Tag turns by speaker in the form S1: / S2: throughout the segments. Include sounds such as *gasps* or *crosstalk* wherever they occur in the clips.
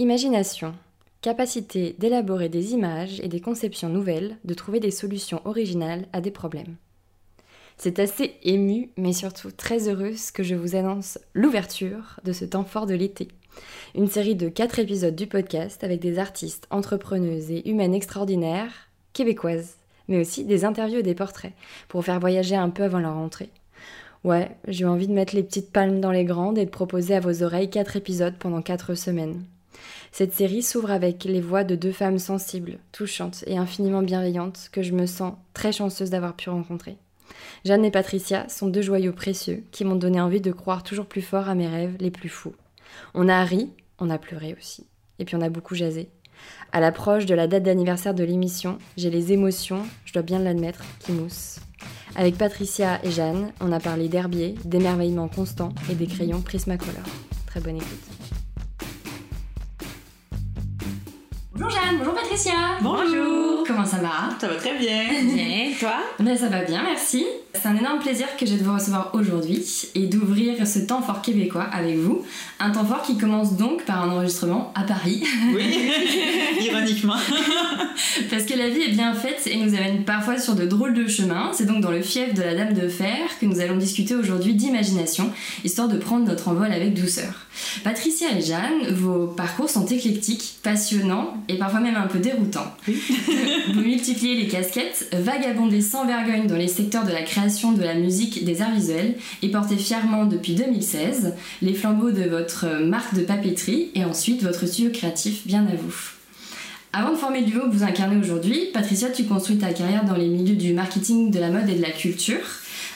S1: Imagination. Capacité d'élaborer des images et des conceptions nouvelles, de trouver des solutions originales à des problèmes. C'est assez ému, mais surtout très heureuse que je vous annonce l'ouverture de ce temps fort de l'été. Une série de 4 épisodes du podcast avec des artistes, entrepreneuses et humaines extraordinaires, québécoises, mais aussi des interviews et des portraits, pour faire voyager un peu avant leur rentrée. Ouais, j'ai envie de mettre les petites palmes dans les grandes et de proposer à vos oreilles quatre épisodes pendant quatre semaines. Cette série s'ouvre avec les voix de deux femmes sensibles, touchantes et infiniment bienveillantes que je me sens très chanceuse d'avoir pu rencontrer. Jeanne et Patricia sont deux joyaux précieux qui m'ont donné envie de croire toujours plus fort à mes rêves les plus fous. On a ri, on a pleuré aussi. Et puis on a beaucoup jasé. À l'approche de la date d'anniversaire de l'émission, j'ai les émotions, je dois bien l'admettre, qui moussent. Avec Patricia et Jeanne, on a parlé d'herbier, d'émerveillement constant et des crayons Prismacolor. Très bonne écoute. Bonjour Jeanne, bonjour Patricia.
S2: Bonjour.
S1: Comment ça va
S2: Ça va très bien.
S1: Bien.
S2: Toi?
S1: Ben, ça va bien, merci. C'est un énorme plaisir que j'ai de vous recevoir aujourd'hui et d'ouvrir ce temps fort québécois avec vous. Un temps fort qui commence donc par un enregistrement à Paris.
S2: Oui, *laughs* ironiquement.
S1: Parce que la vie est bien faite et nous amène parfois sur de drôles de chemins. C'est donc dans le fief de la Dame de Fer que nous allons discuter aujourd'hui d'imagination, histoire de prendre notre envol avec douceur. Patricia et Jeanne, vos parcours sont éclectiques, passionnants et parfois même un peu déroutants. *laughs* Vous multipliez les casquettes, vagabondez sans vergogne dans les secteurs de la création, de la musique, des arts visuels et portez fièrement depuis 2016 les flambeaux de votre marque de papeterie et ensuite votre studio créatif bien à vous. Avant de former le duo que vous incarnez aujourd'hui, Patricia, tu construis ta carrière dans les milieux du marketing, de la mode et de la culture,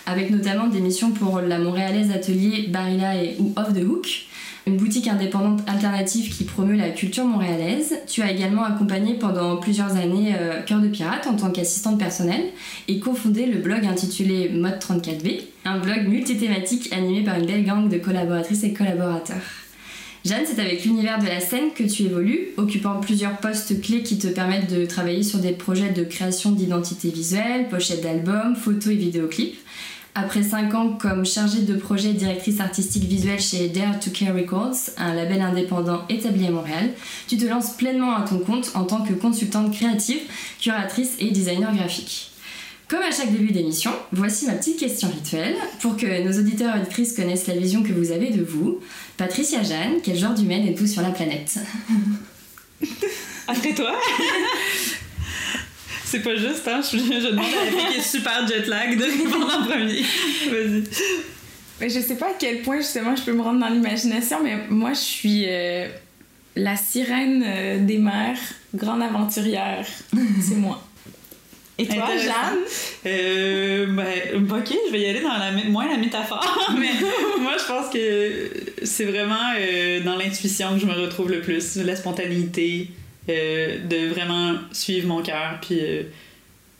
S1: avec notamment des missions pour la montréalaise atelier Barilla et ou Off the Hook, une boutique indépendante alternative qui promeut la culture montréalaise. Tu as également accompagné pendant plusieurs années euh, Cœur de Pirate en tant qu'assistante personnelle et cofondé le blog intitulé Mode 34V, un blog multithématique animé par une belle gang de collaboratrices et collaborateurs. Jeanne, c'est avec l'univers de la scène que tu évolues, occupant plusieurs postes clés qui te permettent de travailler sur des projets de création d'identité visuelle, pochettes d'albums, photos et vidéoclips. Après 5 ans comme chargée de projet et directrice artistique visuelle chez Dare to Care Records, un label indépendant établi à Montréal, tu te lances pleinement à ton compte en tant que consultante créative, curatrice et designer graphique. Comme à chaque début d'émission, voici ma petite question rituelle pour que nos auditeurs et auditrices connaissent la vision que vous avez de vous. Patricia Jeanne, quel genre d'humaine êtes-vous sur la planète?
S2: Après toi? *laughs* C'est pas juste, hein? Je, je demande à la fille qui est super jet lag de répondre en premier. Vas-y.
S3: Mais je sais pas à quel point justement je peux me rendre dans l'imagination, mais moi je suis euh, la sirène euh, des mers, grande aventurière. C'est moi. Et toi. Jeanne?
S2: Euh, ben, ok, je vais y aller dans la, moins la métaphore, *laughs* mais moi je pense que c'est vraiment euh, dans l'intuition que je me retrouve le plus, la spontanéité, euh, de vraiment suivre mon cœur, puis euh,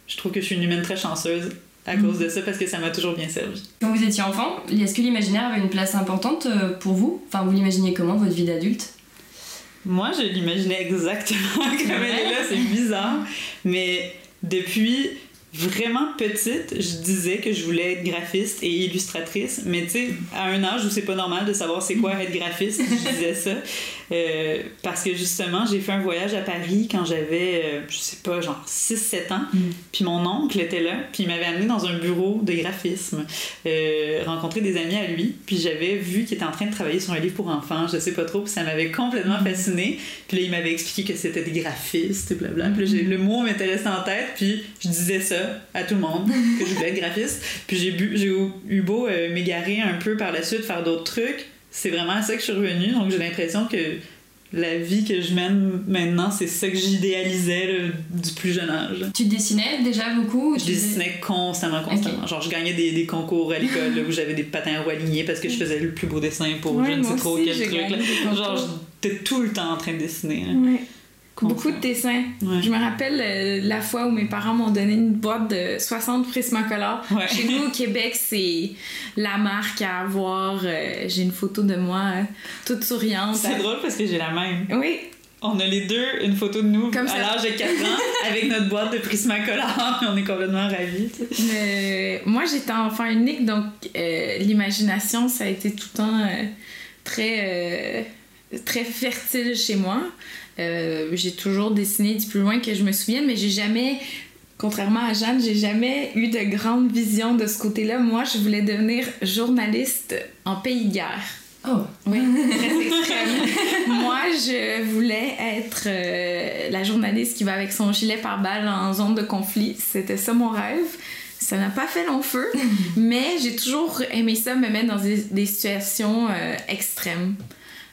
S2: je trouve que je suis une humaine très chanceuse à cause de ça parce que ça m'a toujours bien servi.
S1: Quand vous étiez enfant, est-ce que l'imaginaire avait une place importante euh, pour vous? Enfin, vous l'imaginez comment, votre vie d'adulte?
S2: Moi, je l'imaginais exactement *laughs* comme elle est là, c'est bizarre. Mais depuis vraiment petite, je disais que je voulais être graphiste et illustratrice. Mais tu sais, à un âge où c'est pas normal de savoir c'est quoi *laughs* être graphiste, je disais ça. Euh, parce que justement, j'ai fait un voyage à Paris quand j'avais, euh, je sais pas, genre 6-7 ans. Puis mon oncle était là, puis il m'avait amené dans un bureau de graphisme, euh, rencontrer des amis à lui. Puis j'avais vu qu'il était en train de travailler sur un livre pour enfants, je sais pas trop, puis ça m'avait complètement fasciné. Puis là, il m'avait expliqué que c'était des graphistes et blabla. Puis là, le mot m'était resté en tête, puis je disais ça à tout le monde, que je voulais être graphiste. Puis j'ai eu beau euh, m'égarer un peu par la suite, faire d'autres trucs. C'est vraiment à ça que je suis revenue, donc j'ai l'impression que la vie que je mène maintenant, c'est ça que j'idéalisais du plus jeune âge.
S1: Tu dessinais déjà beaucoup ou
S2: Je dessinais constamment, constamment. Genre, je gagnais des, des concours à l'école où j'avais des patins à roues alignés parce que je faisais le plus beau dessin pour
S3: Ouais,
S2: je ne sais trop
S3: aussi,
S2: quel truc. là. Genre, j'étais tout le temps en train de dessiner.
S3: Ouais. Beaucoup de dessins.
S2: Ouais.
S3: Je me rappelle euh, la fois où mes parents m'ont donné une boîte de 60 Prismacolor.
S2: Ouais.
S3: Chez nous au Québec, c'est la marque à avoir. Euh, J'ai une photo de moi euh, toute souriante.
S2: C'est drôle parce que j'ai la même.
S3: Oui,
S2: On a les deux une photo de nous
S3: Comme
S2: à
S3: ça.
S2: l'âge de 4 ans *laughs* avec notre boîte de Prismacolor et on est complètement ravis.
S3: moi, j'étais enfant unique, donc l'imagination, ça a été tout le temps très, très fertile chez moi. Euh, j'ai toujours dessiné du plus loin que je me souvienne, mais j'ai jamais, contrairement à Jeanne, j'ai jamais eu de grande vision de ce côté-là. Moi, je voulais devenir journaliste en pays de guerre.
S1: Oh,
S3: Oui, très extrême. *laughs* Moi, je voulais être euh, la journaliste qui va avec son gilet pare-balles en zone de conflit. C'était ça mon rêve. Ça n'a pas fait long feu, *laughs* mais j'ai toujours aimé ça, me mettre dans des, des situations euh, extrêmes.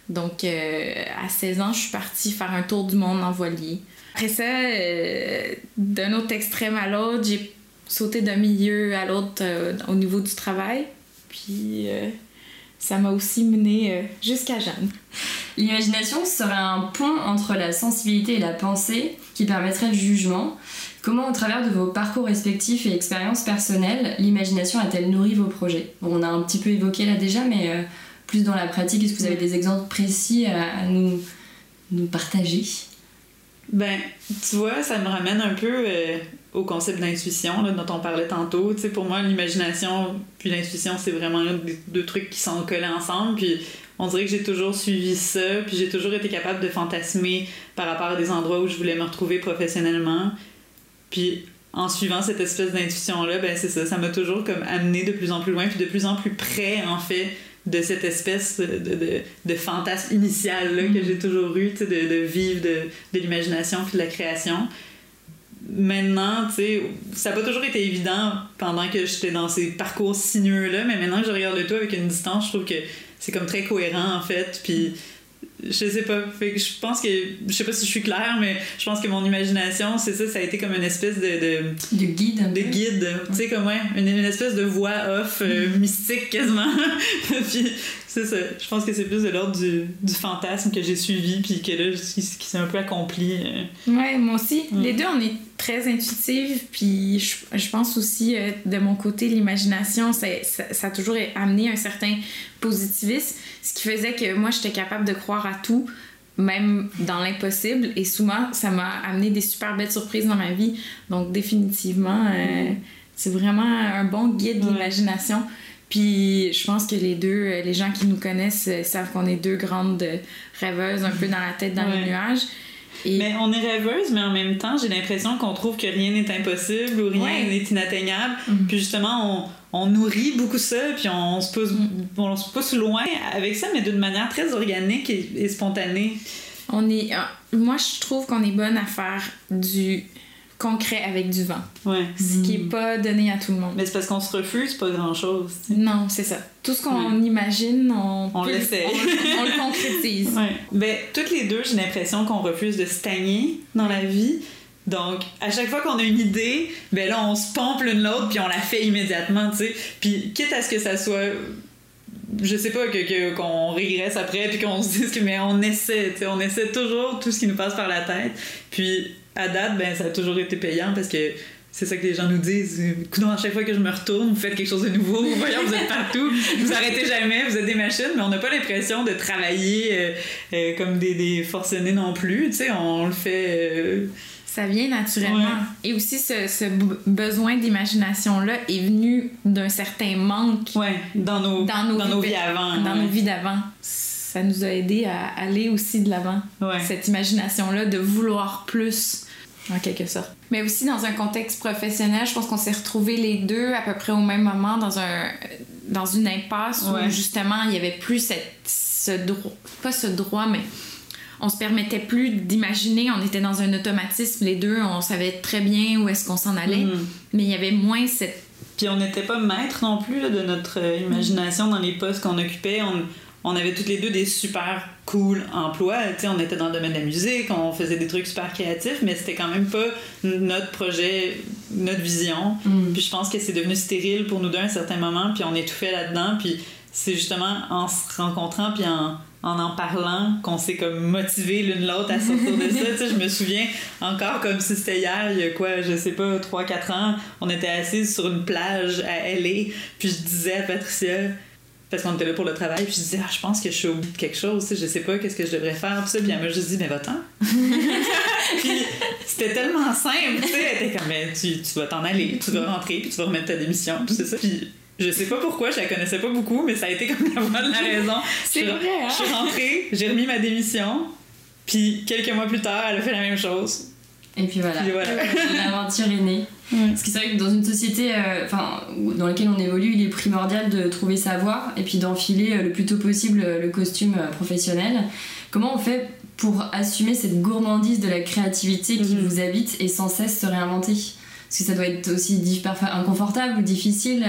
S3: Donc, euh, à 16 ans, je suis partie faire un tour du monde en voilier. Après ça, euh, d'un autre extrême à l'autre, j'ai sauté d'un milieu à l'autre euh, au niveau du travail. Puis, ça m'a aussi mené jusqu'à Jeanne.
S1: L'imagination serait un pont entre la sensibilité et la pensée qui permettrait le jugement. Comment, au travers de vos parcours respectifs et expériences personnelles, l'imagination a-t-elle nourri vos projets? Bon, On a un petit peu évoqué là déjà, mais plus dans la pratique, est-ce que vous avez des exemples précis à, à nous, nous partager?
S2: Ben, tu vois, ça me ramène un peu euh, au concept d'intuition là, dont on parlait tantôt. Tu sais, pour moi, l'imagination puis l'intuition, c'est vraiment deux trucs qui sont collés ensemble. Puis on dirait que j'ai toujours suivi ça, puis j'ai toujours été capable de fantasmer par rapport à des endroits où je voulais me retrouver professionnellement. Puis en suivant cette espèce d'intuition-là, ben c'est ça, ça m'a toujours comme amené de plus en plus loin, puis de plus en plus près, en fait, de cette espèce de, de, fantasme initial là, que j'ai toujours eu, de, de vivre de, de l'imagination puis de la création. Maintenant, tu sais, ça n'a pas toujours été évident pendant que j'étais dans ces parcours sinueux-là, mais maintenant que je regarde le tout avec une distance, je trouve que c'est comme très cohérent, en fait, puis je sais pas, fait que je pense que, je sais pas si je suis claire, mais je pense que mon imagination, c'est ça, ça a été comme une espèce de, de
S1: De guide un
S2: de
S1: peu.
S2: guide, tu sais, comme ouais, une, une espèce de voix off euh, mystique quasiment. *laughs* puis c'est ça, je pense que c'est plus de l'ordre du, du fantasme que j'ai suivi, puis que là, qui, qui s'est un peu accompli. euh.
S3: Ouais, moi aussi.
S2: Mm.
S3: Les deux, on est très intuitives, puis je, je pense aussi, euh, de mon côté, l'imagination, ça, ça, ça a toujours amené un certain positivisme, ce qui faisait que moi, j'étais capable de croire à tout, même dans l'impossible, et souvent, ça m'a amené des super belles surprises dans ma vie. Donc, définitivement, euh, c'est vraiment un bon guide de l'imagination. Puis je pense que les deux, euh, les gens qui nous connaissent euh, savent qu'on est deux grandes euh, rêveuses, un peu dans la tête, dans
S2: Ouais.
S3: les nuages. Et
S2: Mais on est rêveuse, mais en même temps, j'ai l'impression qu'on trouve que rien n'est impossible ou rien
S3: Ouais.
S2: n'est inatteignable.
S1: Mhm.
S2: Puis justement, on, on nourrit beaucoup ça, puis on se, pousse, on se pousse loin avec ça, mais d'une manière très organique et, et spontanée.
S3: On est, moi, je trouve qu'on est bonne à faire du concret avec du vent,
S2: Ouais.
S3: ce qui est pas donné à tout le monde.
S2: Mais c'est parce qu'on se refuse pas grand-chose.
S3: Non, c'est ça. Tout ce qu'on imagine, on,
S2: On l'essaie.
S3: on, on le concrétise. *laughs*
S2: Ouais. Ben, toutes les deux, j'ai l'impression qu'on refuse de stagner dans la vie. Donc, à chaque fois qu'on a une idée, ben là, on se pompe l'une l'autre, puis on la fait immédiatement, tu sais. Puis, quitte à ce que ça soit, je sais pas, que, que- qu'on régresse après, puis qu'on se dise que, mais on essaie, tu sais, on essaie toujours tout ce qui nous passe par la tête. Puis, à date, ben, ça a toujours été payant parce que c'est ça que les gens nous disent. Coudonc, à chaque fois que je me retourne, vous faites quelque chose de nouveau. *laughs* Voyons, vous êtes partout. Vous arrêtez jamais. Vous êtes des machines, mais on n'a pas l'impression de travailler euh, euh, comme des, des forcenés non plus. Tu sais, on le fait. euh,
S3: Ça vient naturellement.
S2: Ouais.
S3: Et aussi, ce, ce besoin d'imagination-là est venu d'un certain manque
S2: ouais, dans nos,
S3: dans nos,
S2: dans nos
S3: vies,
S2: vies avant.
S3: dans
S2: ouais.
S3: nos vies d'avant. Ça nous a aidé à aller aussi de l'avant.
S2: Ouais.
S3: Cette imagination-là de vouloir plus, en quelque sorte. Mais aussi dans un contexte professionnel, je pense qu'on s'est retrouvés les deux à peu près au même moment dans un dans une impasse
S2: Ouais.
S3: où justement il y avait plus cette, ce droit, pas ce droit, mais on se permettait plus d'imaginer, on était dans un automatisme les deux, on savait très bien où est-ce qu'on s'en allait,
S2: Mhm.
S3: mais il y avait moins cette
S2: Puis on n'était pas maître non plus là, de notre euh, imagination dans les postes qu'on occupait. On, on avait toutes les deux des super cool emplois. Tu sais, on était dans le domaine de la musique, on faisait des trucs super créatifs, mais c'était quand même pas notre projet, notre vision.
S1: Mm.
S2: Puis je pense que c'est devenu stérile pour nous deux à un certain moment, puis on étouffait là-dedans. Puis c'est justement en se rencontrant, puis en en en parlant qu'on s'est comme motivé l'une l'autre à sortir de ça. *laughs* tu sais, je me souviens encore comme si c'était hier, il y a quoi, je sais pas, 3-4 ans, on était assis sur une plage à LA, puis je disais à Patricia, parce qu'on était là pour le travail, puis je disais, ah, je pense que je suis au bout de quelque chose, tu sais, je sais pas qu'est-ce que je devrais faire, tout ça, puis elle m'a juste dit, mais va-t'en. *laughs* puis c'était tellement simple, tu sais, elle était comme, mais tu, tu vas t'en aller, tu vas rentrer, puis tu vas remettre ta démission, puis c'est ça. Puis je sais pas pourquoi, je la connaissais pas beaucoup, mais ça a été comme la voix de la *laughs* raison.
S3: C'est vrai, hein?
S2: Je suis rentrée, j'ai remis ma démission, puis quelques mois plus tard, elle a fait la même chose.
S1: Et puis voilà,
S2: Puis voilà.
S1: l'aventure est née. Parce que c'est vrai que dans une société euh, enfin, dans laquelle on évolue, il est primordial de trouver sa voie et puis d'enfiler euh, le plus tôt possible euh, le costume professionnel. Comment on fait pour assumer cette gourmandise de la créativité qui
S2: Mhm.
S1: vous habite et sans cesse se réinventer? Parce que ça doit être aussi parfois inconfortable ou difficile.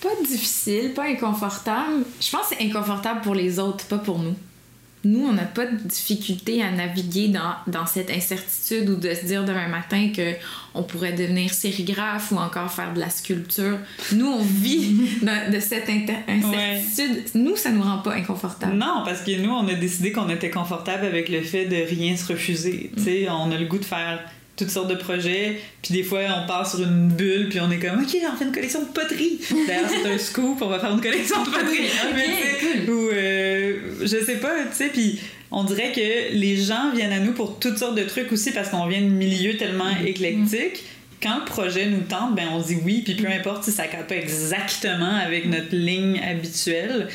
S3: Pas difficile, pas inconfortable. Je pense que c'est inconfortable pour les autres, pas pour nous. Nous, on n'a pas de difficulté à naviguer dans, dans cette incertitude ou de se dire demain matin que on pourrait devenir sérigraphe ou encore faire de la sculpture. Nous, on vit *laughs* de, de cette incertitude. Nous, ça nous rend pas inconfortable.
S2: Non, parce que nous, on a décidé qu'on était confortable avec le fait de rien se refuser. Sais, on a le goût de faire toutes sortes de projets, puis des fois, on part sur une bulle, puis on est comme, OK, on fait une collection de poterie. D'ailleurs, c'est un scoop, on va faire une collection de poterie.
S1: Ok,
S2: Mais tu sais, ou, euh, je sais pas, tu sais, puis on dirait que les gens viennent à nous pour toutes sortes de trucs aussi, parce qu'on vient de milieux tellement éclectiques. Quand le projet nous tente, ben on dit oui, puis peu importe si ça cadre pas exactement avec notre ligne habituelle.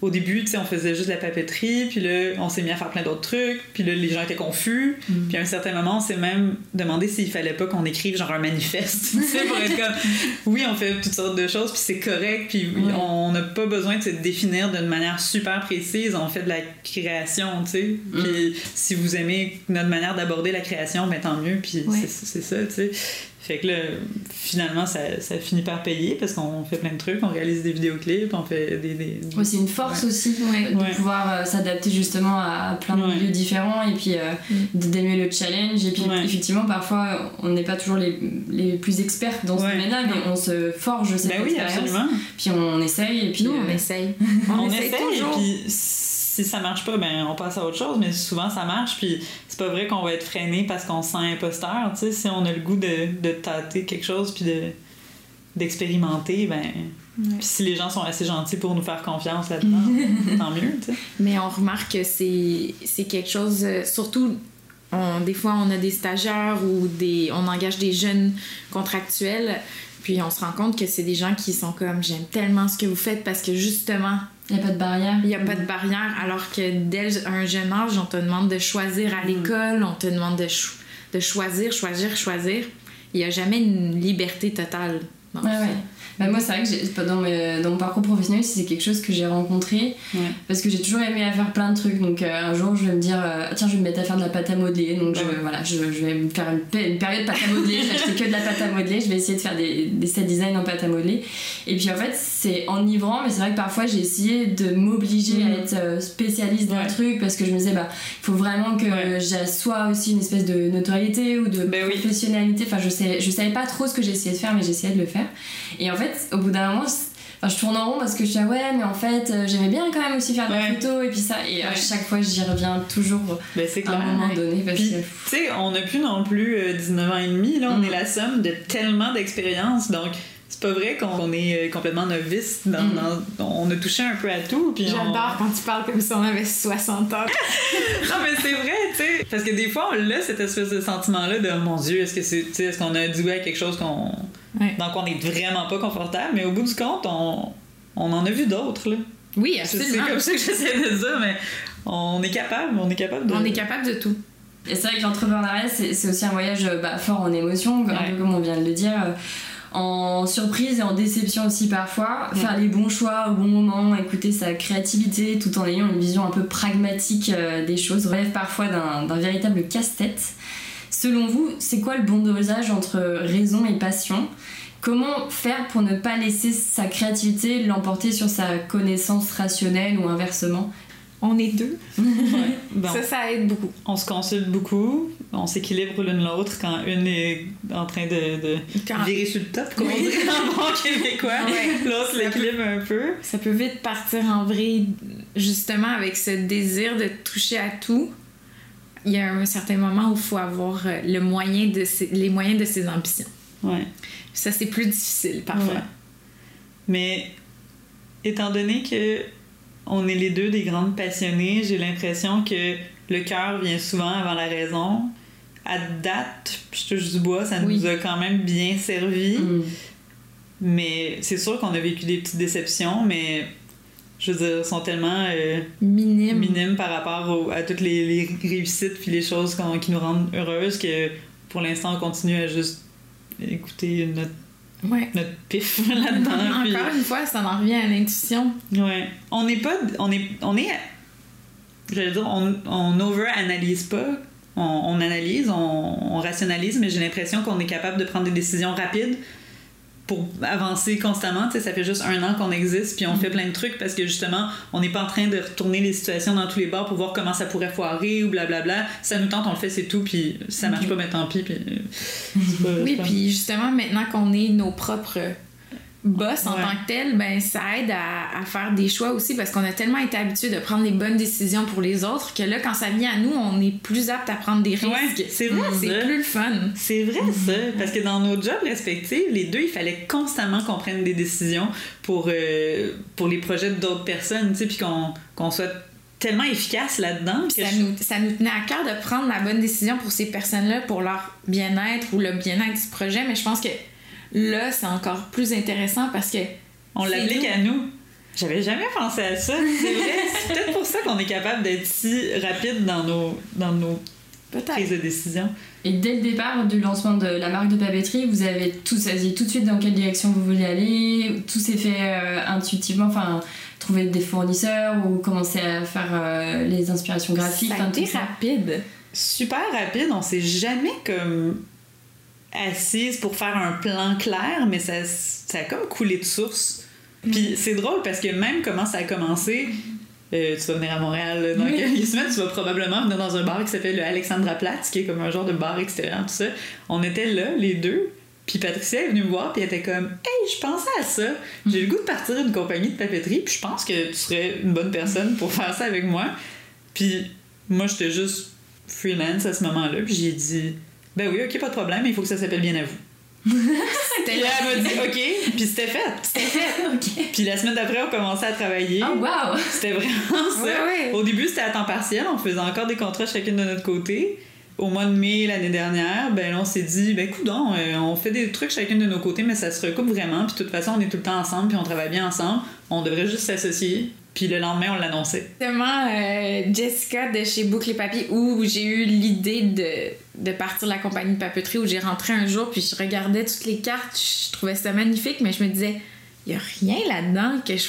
S2: Au début, tu sais, on faisait juste de la papeterie, puis là, on s'est mis à faire plein d'autres trucs, puis là, les gens étaient confus. Puis à un certain moment, on s'est même demandé s'il fallait pas qu'on écrive genre un manifeste, *laughs* tu sais, pour être comme, *laughs* oui, on fait toutes sortes de choses, puis c'est correct, puis on n'a pas besoin de se définir d'une manière super précise, on fait de la création, tu sais. Puis si vous aimez notre manière d'aborder la création, ben tant mieux, puis
S3: Ouais.
S2: c'est ça, tu sais. Fait que là, finalement, ça, ça finit par payer parce qu'on fait plein de trucs, on réalise des vidéoclips, on fait des. des...
S1: ouais, c'est une force aussi
S3: Ouais.
S1: de
S2: Ouais.
S1: pouvoir euh, s'adapter justement à plein de
S2: Ouais.
S1: milieux différents et puis euh,
S3: Mm.
S1: d'aimer le challenge. Et puis
S2: Ouais.
S1: effectivement, parfois, on n'est pas toujours les, les plus experts dans ce
S2: Ouais.
S1: domaine-là, mais on se forge cette
S2: Ben oui,
S1: expérience.
S2: absolument.
S1: Puis on essaye et puis
S3: Nous, on
S1: euh,
S3: essaye. *laughs*
S2: On,
S3: essaye toujours.
S2: puis si ça marche pas, ben on passe à autre chose, mais souvent ça marche, puis c'est pas vrai qu'on va être freiné parce qu'on se sent imposteur, tu sais, si on a le goût de, de tâter quelque chose, puis de d'expérimenter, ben... Puis si les gens sont assez gentils pour nous faire confiance là-dedans, *laughs* tant mieux, tu sais.
S3: Mais on remarque que c'est c'est quelque chose, euh, surtout, on, des fois, on a des stagiaires ou des, on engage des jeunes contractuels, puis on se rend compte que c'est des gens qui sont comme j'aime tellement ce que vous faites parce que justement,
S1: il n'y a pas de barrière.
S3: il n'y a pas de barrière, alors que dès un jeune âge, on te demande de choisir à l'école, on te demande de, cho- de choisir, choisir, choisir. Il n'y a jamais une liberté totale. dans
S1: Ouais, ouais. Bah, moi, c'est vrai que j'ai- dans, mes- dans mon parcours professionnel, c'est quelque chose que j'ai rencontré
S2: Ouais.
S1: parce que j'ai toujours aimé à faire plein de trucs. Donc, euh, un jour, je vais me dire, euh, tiens, je vais me mettre à faire de la pâte à modeler. Donc, je, voilà, je, je vais me faire une, une période pâte à modeler. je vais acheter que de la pâte à modeler. Je vais essayer de faire des, des set design en pâte à modeler. Et puis, en fait, c'est enivrant, mais c'est vrai que parfois, j'ai essayé de m'obliger
S2: Mhm.
S1: à être euh, spécialiste d'un
S2: Ouais.
S1: truc parce que je me disais, bah, il faut vraiment que j'assoie aussi une espèce de notoriété ou de
S2: Ben oui.
S1: professionnalité. Enfin, je, sais, je savais pas trop ce que j'essayais de faire, mais j'essayais de le faire. Et en fait, au bout d'un moment, je, enfin, je tourne en rond parce que je dis, ah ouais, mais en fait, euh, j'aimais bien quand même aussi faire de la
S2: Ouais.
S1: photo et puis ça. Et à
S2: Ouais.
S1: chaque fois, j'y reviens toujours
S2: Ben c'est
S1: à
S2: clair.
S1: un moment donné parce
S2: Puis,
S1: que.
S2: tu sais, on n'a plus non plus euh, 19 ans et demi, là, on
S1: Mm.
S2: est la somme de tellement d'expérience, donc c'est pas vrai qu'on est euh, complètement novice. Dans,
S1: Mm.
S2: dans- on a touché un peu à tout. puis on-
S3: J'adore quand tu parles comme si on avait 60 ans. *laughs*
S2: Non, mais c'est vrai, tu sais. Parce que des fois, on a cette espèce de sentiment-là de, oh mon Dieu, est-ce que c'est, est-ce qu'on a oui à quelque chose qu'on,
S3: Ouais.
S2: quoi on est vraiment pas confortable, mais au bout du compte, on, on en a vu d'autres, là.
S3: Oui,
S2: C'est, c'est
S3: absolument.
S2: comme ça que j'essaie de dire, mais on est capable, on est capable de.
S3: On est capable de tout.
S1: Et c'est vrai que l'entrepreneuriat, c'est c'est aussi un voyage euh, bah, fort en émotion, un peu comme on vient de le dire. euh, En surprise et en déception aussi parfois,
S2: Ouais.
S1: faire les bons choix au bon moment, écouter sa créativité tout en ayant une vision un peu pragmatique euh, des choses, relève parfois d'un d'un véritable casse-tête. Selon vous, c'est quoi le bon dosage entre raison et passion? Comment faire pour ne pas laisser sa créativité l'emporter sur sa connaissance rationnelle ou inversement?
S3: On est deux. *laughs*
S2: Bon,
S3: Ça, ça aide beaucoup.
S2: on se consulte beaucoup, on s'équilibre l'une l'autre quand une est en train de, de
S3: Quand-
S2: virer sur le top, comme on dit en *laughs* bon québécois.
S3: Ouais.
S2: L'autre l'équilibre un peu.
S3: Ça peut vite partir en vrille, justement avec ce désir de toucher à tout. Il y a un certain moment où il faut avoir euh, le moyen de ses- les moyens de ses ambitions.
S2: Ouais.
S3: Ça, c'est plus difficile parfois.
S2: Ouais. Mais étant donné que on est les deux des grandes passionnées, j'ai l'impression que le cœur vient souvent avant la raison. À date, je touche du bois, ça
S3: Oui.
S2: nous a quand même bien servi.
S1: Mm.
S2: Mais c'est sûr qu'on a vécu des petites déceptions, mais je veux dire, sont tellement euh,
S3: Minime.
S2: minimes par rapport au- à toutes les, les réussites puis les choses qui nous rendent heureuses que pour l'instant on continue à juste écouter notre,
S3: Ouais.
S2: notre pif *laughs* là-dedans. puis-
S3: Encore une fois, ça en revient à l'intuition.
S2: Ouais. On n'est pas. On est. On est. J'allais dire, on, on over-analyse pas. On, on analyse, on, on rationalise, mais j'ai l'impression qu'on est capable de prendre des décisions rapides pour avancer constamment. Tu sais, ça fait juste un an qu'on existe, puis on fait plein de trucs parce que justement, on n'est pas en train de retourner les situations dans tous les bords pour voir comment ça pourrait foirer ou blablabla. Ça nous tente, on le fait, c'est tout, puis ça marche pas, ben tant pis. Puis, euh, pas-
S3: Oui, puis justement, maintenant qu'on est nos propres boss en
S2: Ouais.
S3: tant que tel, ben ça aide à, à faire des choix aussi parce qu'on a tellement été habitué de prendre les bonnes décisions pour les autres que là, quand ça vient à nous, on est plus apte à prendre des risques.
S2: Ouais, c'est vrai,
S3: C'est
S2: ça.
S3: plus le fun.
S2: C'est vrai ça, parce que dans nos jobs respectifs, les deux, il fallait constamment qu'on prenne des décisions pour, euh, pour les projets d'autres personnes, tu sais, puis qu'on qu'on soit tellement efficace là-dedans.
S3: Ça
S2: je-
S3: nous, ça nous tenait à cœur de prendre la bonne décision pour ces personnes-là, pour leur bien-être ou le bien-être du projet, mais je pense que là, c'est encore plus intéressant parce que
S2: On l'applique
S3: nous.
S2: à nous. J'avais jamais pensé à ça. *laughs* C'est vrai, c'est peut-être pour ça qu'on est capable d'être si rapide dans nos, dans nos prises de décision.
S1: Et dès le départ du lancement de la marque de papeterie, vous avez tout saisi tout de suite dans quelle direction vous vouliez aller, tout s'est fait euh, intuitivement, enfin trouver des fournisseurs ou commencer à faire euh, les inspirations graphiques,
S3: Ça a été rapide.
S2: super rapide. On s'est jamais comme assise pour faire un plan clair, mais ça, ça a comme coulé de source. Puis c'est drôle parce que même comment ça a commencé, euh, tu vas venir à Montréal dans
S3: Oui.
S2: quelques *laughs* semaines, tu vas probablement venir dans un bar qui s'appelle le Alexandra Platz, qui est comme un genre de bar extérieur, tout ça. On était là, les deux. Puis Patricia est venue me voir, puis elle était comme Hey, je pensais à ça. J'ai le goût de partir une compagnie de papeterie, puis je pense que tu serais une bonne personne pour faire ça avec moi. Puis moi, j'étais juste freelance à ce moment-là, puis j'ai dit Ben oui, ok, pas de problème, mais il faut que ça s'appelle bien à vous. *laughs* Puis là, elle m'a dit Ok, puis c'était fait.
S3: C'était fait.
S1: ok.
S2: Puis la semaine d'après, on commençait à travailler.
S1: Oh wow!
S2: C'était vraiment *laughs* ça.
S3: Ouais, ouais.
S2: Au début, c'était à temps partiel. On faisait encore des contrats chacune de notre côté. Au mois de mai l'année dernière, ben là, on s'est dit, ben coudon, euh, on fait des trucs chacune de nos côtés, mais ça se recoupe vraiment. Puis de toute façon, on est tout le temps ensemble, puis on travaille bien ensemble. On devrait juste s'associer. Puis le lendemain, on l'annonçait.
S3: Justement, euh, Jessica de chez Boucle et Papier, où j'ai eu l'idée de, de partir la compagnie de papeterie, où j'ai rentré un jour, puis je regardais toutes les cartes, je trouvais ça magnifique, mais je me disais, il y a rien là-dedans que je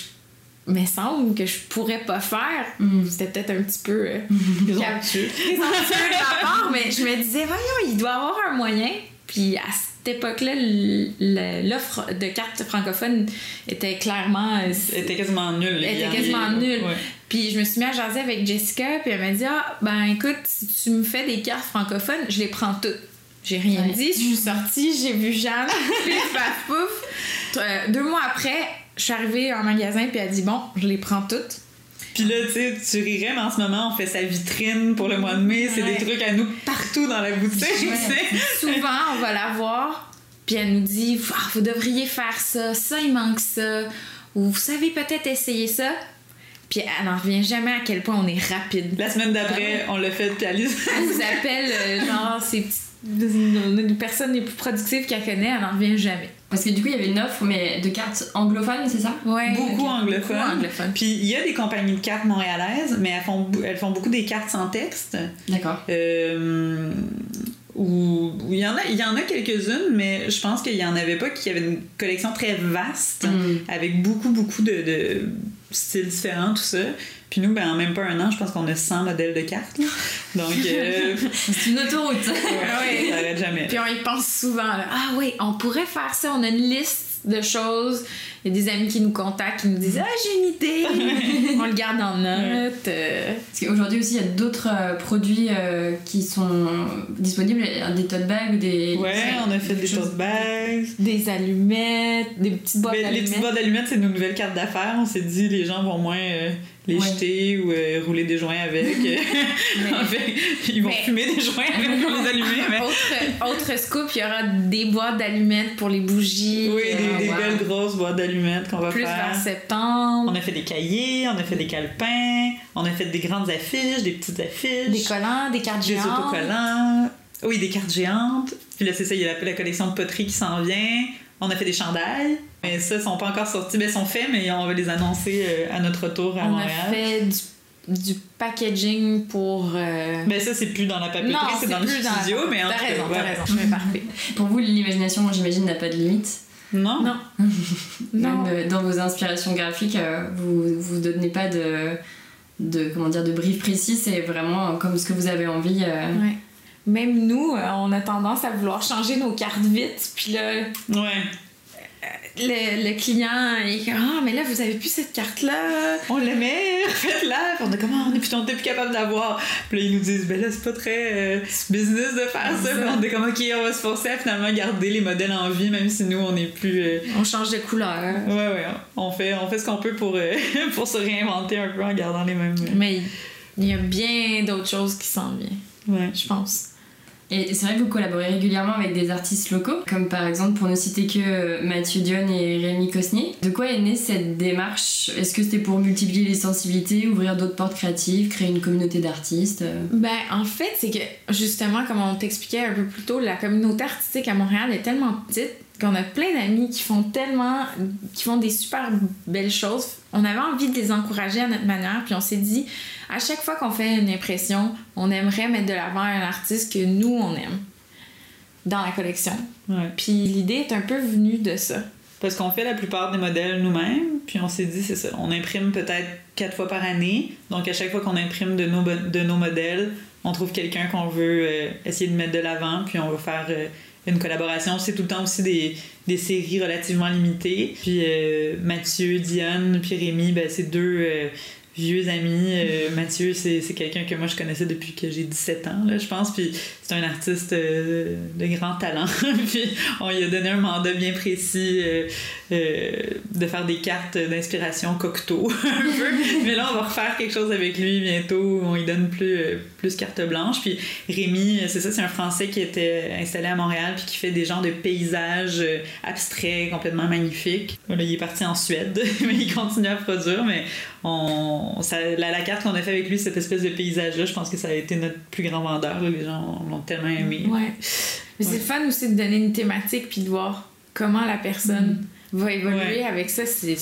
S3: me semble que je pourrais pas faire.
S1: Mm.
S3: C'était peut-être un petit peu euh, *laughs*
S2: Présomptueux.
S3: de ma part, mais je me disais, voyons, il doit y avoir un moyen. Puis à cette époque-là, l- l- l'offre de cartes francophones était clairement. euh,
S2: Elle était quasiment nulle.
S3: Elle était quasiment nulle.
S2: Ouais.
S3: Puis je me suis mis à jaser avec Jessica, puis elle m'a dit Ah, ben écoute, si tu me fais des cartes francophones, je les prends toutes. J'ai rien
S1: Ouais.
S3: dit, je suis sortie, j'ai vu Jeanne, *laughs* pif, paf, pouf. Euh, deux mois après, je suis arrivée en magasin, puis elle dit Bon, je les prends toutes.
S2: Puis là, tu sais, tu rirais, mais en ce moment, on fait sa vitrine pour le mois de mai. C'est
S3: Ouais.
S2: des trucs à nous partout dans la boutique,
S1: Ouais.
S2: sais.
S3: Souvent, on va la voir, puis elle nous dit Ah, Vous devriez faire ça, ça, il manque ça, ou vous savez peut-être essayer ça. Puis elle n'en revient jamais à quel point on est rapide.
S2: La semaine d'après, on l'a fait, puis Alice.
S3: Elle nous appelle, euh, genre, ces petites les personnes les plus productives qu'elle connaît, elle n'en revient jamais.
S1: Parce que du coup, il y avait une offre, mais de cartes anglophones, c'est ça?
S3: Ouais,
S2: Beaucoup anglophones.
S3: Beaucoup anglophones.
S2: Puis il y a des compagnies de cartes montréalaises, mais elles font, elles font beaucoup des cartes sans texte.
S1: D'accord.
S2: Euh, où, où il y en a, il y en a quelques-unes, mais je pense qu'il y en avait pas qui avaient une collection très vaste,
S1: Mm.
S2: avec beaucoup, beaucoup de, de styles différents, tout ça. Puis nous, ben, en même pas un an, je pense qu'on a 100 modèles de cartes. là. Donc, euh, *laughs*
S1: C'est une autoroute.
S2: ouais, ça arrête jamais.
S3: Puis on y pense souvent. là. Ah oui, on pourrait faire ça. On a une liste de choses. Il y a des amis qui nous contactent, qui nous disent Ah, j'ai une idée. *laughs* on le garde en note. euh.
S1: Parce qu'aujourd'hui aussi, il y a d'autres euh, produits euh, qui sont disponibles, des tote bags ou des.
S2: Ouais, on a fait des tote bags.
S3: des allumettes, des petites boîtes
S2: Mais les petites
S3: d'allumettes.
S2: boîtes d'allumettes, c'est nos nouvelles cartes d'affaires. On s'est dit, les gens vont moins euh, les
S1: Ouais.
S2: jeter ou euh, rouler des joints avec. *laughs* en fait, ils vont
S3: Mais-
S2: fumer des joints avec pour les *laughs* allumer. Mais...
S3: Autre, autre scoop, il y aura des boîtes d'allumettes pour les bougies.
S2: Oui, des,
S3: euh,
S2: des
S1: wow.
S2: belles grosses boîtes d'allumettes qu'on va
S3: plus
S2: faire.
S3: vers septembre.
S2: On a fait des cahiers, on a fait des calepins, on a fait des grandes affiches, des petites affiches,
S3: Des collants, des cartes
S2: des
S3: géantes.
S2: autocollants. Oui, des cartes géantes. Puis là, c'est ça, il y a la, la collection de poterie qui s'en vient. On a fait des chandails. Mais ça, ils sont pas encore sortis. Ben, ils sont faits, mais on va les annoncer euh, à notre retour à
S3: On a
S2: Montréal.
S3: fait du, du packaging pour. euh,
S2: Ben ça, c'est plus dans la papeterie,
S3: non,
S2: c'est dans le studio,
S3: la-
S2: mais
S3: T'as raison, t'as raison. Parfait. *laughs*
S1: Pour vous, l'imagination, j'imagine, n'a pas de limite.
S2: Non?
S3: Non. Non.
S1: Même euh, dans vos inspirations graphiques, euh, vous vous donnez pas de, de comment dire de brief précis, c'est vraiment comme ce que vous avez envie. euh.
S3: Ouais. Même nous, euh, on a tendance à vouloir changer nos cartes vite. Puis là,
S2: Ouais.
S3: Le, le client, il comme Ah, mais là, vous avez plus cette carte-là.
S2: On l'aimait, faites-la. Puis on est comme, Ah, on est plus, capable d'avoir. Puis là, ils nous disent, ben là, c'est pas très euh, business de faire ça. Puis on est comme, ok, on va se forcer à finalement garder les modèles en vie, même si nous, on est plus. euh,
S3: On change de couleur.
S2: Ouais, ouais, on fait, on fait ce qu'on peut pour, euh, *laughs* pour se réinventer un peu en gardant les mêmes.
S3: Mais il y a bien d'autres choses qui s'en viennent,
S2: Ouais.
S3: je pense.
S1: Et c'est vrai que vous collaborez régulièrement avec des artistes locaux, comme par exemple, pour ne citer que euh, Mathieu Dion et Rémi Cosnier. De quoi est née cette démarche? Est-ce que c'était pour multiplier les sensibilités, ouvrir d'autres portes créatives, créer une communauté d'artistes euh?
S3: Ben, en fait, c'est que justement, comme on t'expliquait un peu plus tôt, la communauté artistique à Montréal est tellement petite qu'on a plein d'amis qui font tellement. qui font des super belles choses. On avait envie de les encourager à notre manière, puis on s'est dit, à chaque fois qu'on fait une impression, on aimerait mettre de l'avant un artiste que nous, on aime dans la collection.
S2: Ouais.
S3: Puis l'idée est un peu venue de ça.
S2: Parce qu'on fait la plupart des modèles nous-mêmes, puis on s'est dit, c'est ça, on imprime peut-être quatre fois par année. Donc à chaque fois qu'on imprime de nos, de nos modèles, on trouve quelqu'un qu'on veut euh, essayer de mettre de l'avant, puis on va faire euh, une collaboration. C'est tout le temps aussi des, des séries relativement limitées. Puis euh, Mathieu, Diane, puis Rémi, ben, c'est deux euh, vieux amis. Euh, Mathieu, c'est quelqu'un que moi je connaissais depuis que j'ai 17 ans, là, je pense. Puis c'est un artiste euh, de grand talent. *laughs* puis on lui a donné un mandat bien précis de faire des cartes d'inspiration cocteau *laughs* un peu. Mais là, on va refaire quelque chose avec lui bientôt. On lui donne plus, plus carte blanche. Puis Rémi, c'est ça, c'est un Français qui était installé à Montréal puis qui fait des genres de paysages euh, abstraits complètement magnifiques. Là, il est parti en Suède, *laughs* mais il continue à produire. Mais on, ça, la, la carte qu'on a fait avec lui, cette espèce de paysage-là, je pense que ça a été notre plus grand vendeur. là. Les gens l'ont tellement aimé.
S3: Ouais. Mais c'est
S2: Ouais.
S3: fun aussi de donner une thématique puis de voir comment la personne va évoluer
S2: Ouais.
S3: avec ça. C'est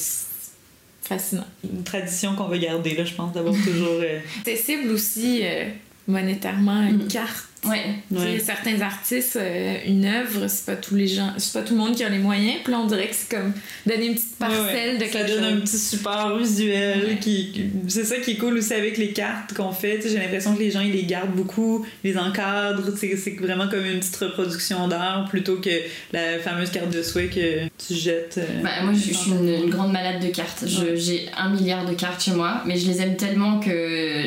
S3: fascinant.
S2: Une tradition qu'on va garder, là, je pense, d'avoir toujours. euh, *laughs*
S3: accessible aussi euh, monétairement une
S1: Mm.
S3: carte. Sais,
S2: Ouais.
S3: Certains artistes, euh, une œuvre, c'est pas tous les gens, c'est pas tout le monde qui a les moyens. Puis là, on dirait que c'est comme donner une petite parcelle
S2: Ouais, ouais.
S3: de
S2: ça
S3: quelque
S2: donne un petit support visuel
S3: Ouais.
S2: qui c'est ça qui est cool aussi avec les cartes qu'on fait j'ai l'impression que les gens ils les gardent beaucoup les encadrent c'est vraiment comme une petite reproduction d'art plutôt que la fameuse carte de souhait que tu jettes euh,
S1: Bah, moi, je, je suis une, une grande malade de cartes. Je-
S2: Ouais.
S1: J'ai un milliard de cartes chez moi, mais je les aime tellement que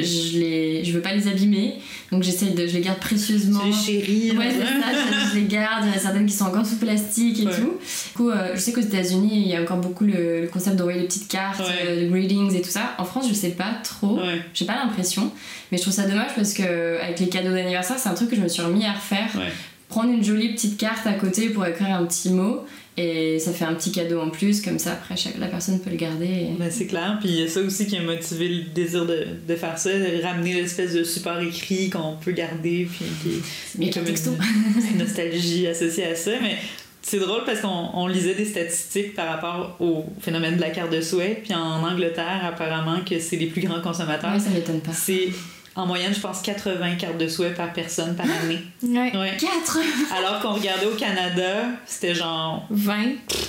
S1: je, les, je veux pas les abîmer. Donc j'essaie de, je les garde précieusement.
S2: Tu les chéris
S1: Ouais, c'est ça, je, les garde. Il y en a certaines qui sont encore sous plastique et
S2: Ouais.
S1: tout. Du coup, euh, je sais qu'aux États-Unis, il y a encore beaucoup le, le concept d'envoyer des petites cartes,
S2: Ouais.
S1: euh, de greetings et tout ça. En France, je sais pas trop. J'ai pas l'impression, mais je trouve ça dommage parce que avec les cadeaux d'anniversaire, c'est un truc que je me suis remis à refaire. Prendre une jolie petite carte à côté pour écrire un petit mot et ça fait un petit cadeau en plus, comme ça après chaque, la personne peut le garder. et-
S2: Ben, c'est clair, puis il y a ça aussi qui a motivé le désir de, de faire ça, de ramener l'espèce de support écrit qu'on peut garder, puis qui,
S1: qu'un
S2: comme
S1: texto.
S2: une nostalgie associée à ça, mais c'est drôle parce qu'on on lisait des statistiques par rapport au phénomène de la carte de souhait, puis en Angleterre, apparemment, que c'est les plus grands consommateurs.
S1: Ouais, ça m'étonne pas.
S2: C'est en moyenne, je pense 80 cartes de souhait par personne par année. *gasps*
S3: Ouais.
S2: Ouais.
S1: 4
S2: Alors qu'on regardait au Canada, c'était genre.
S3: 20.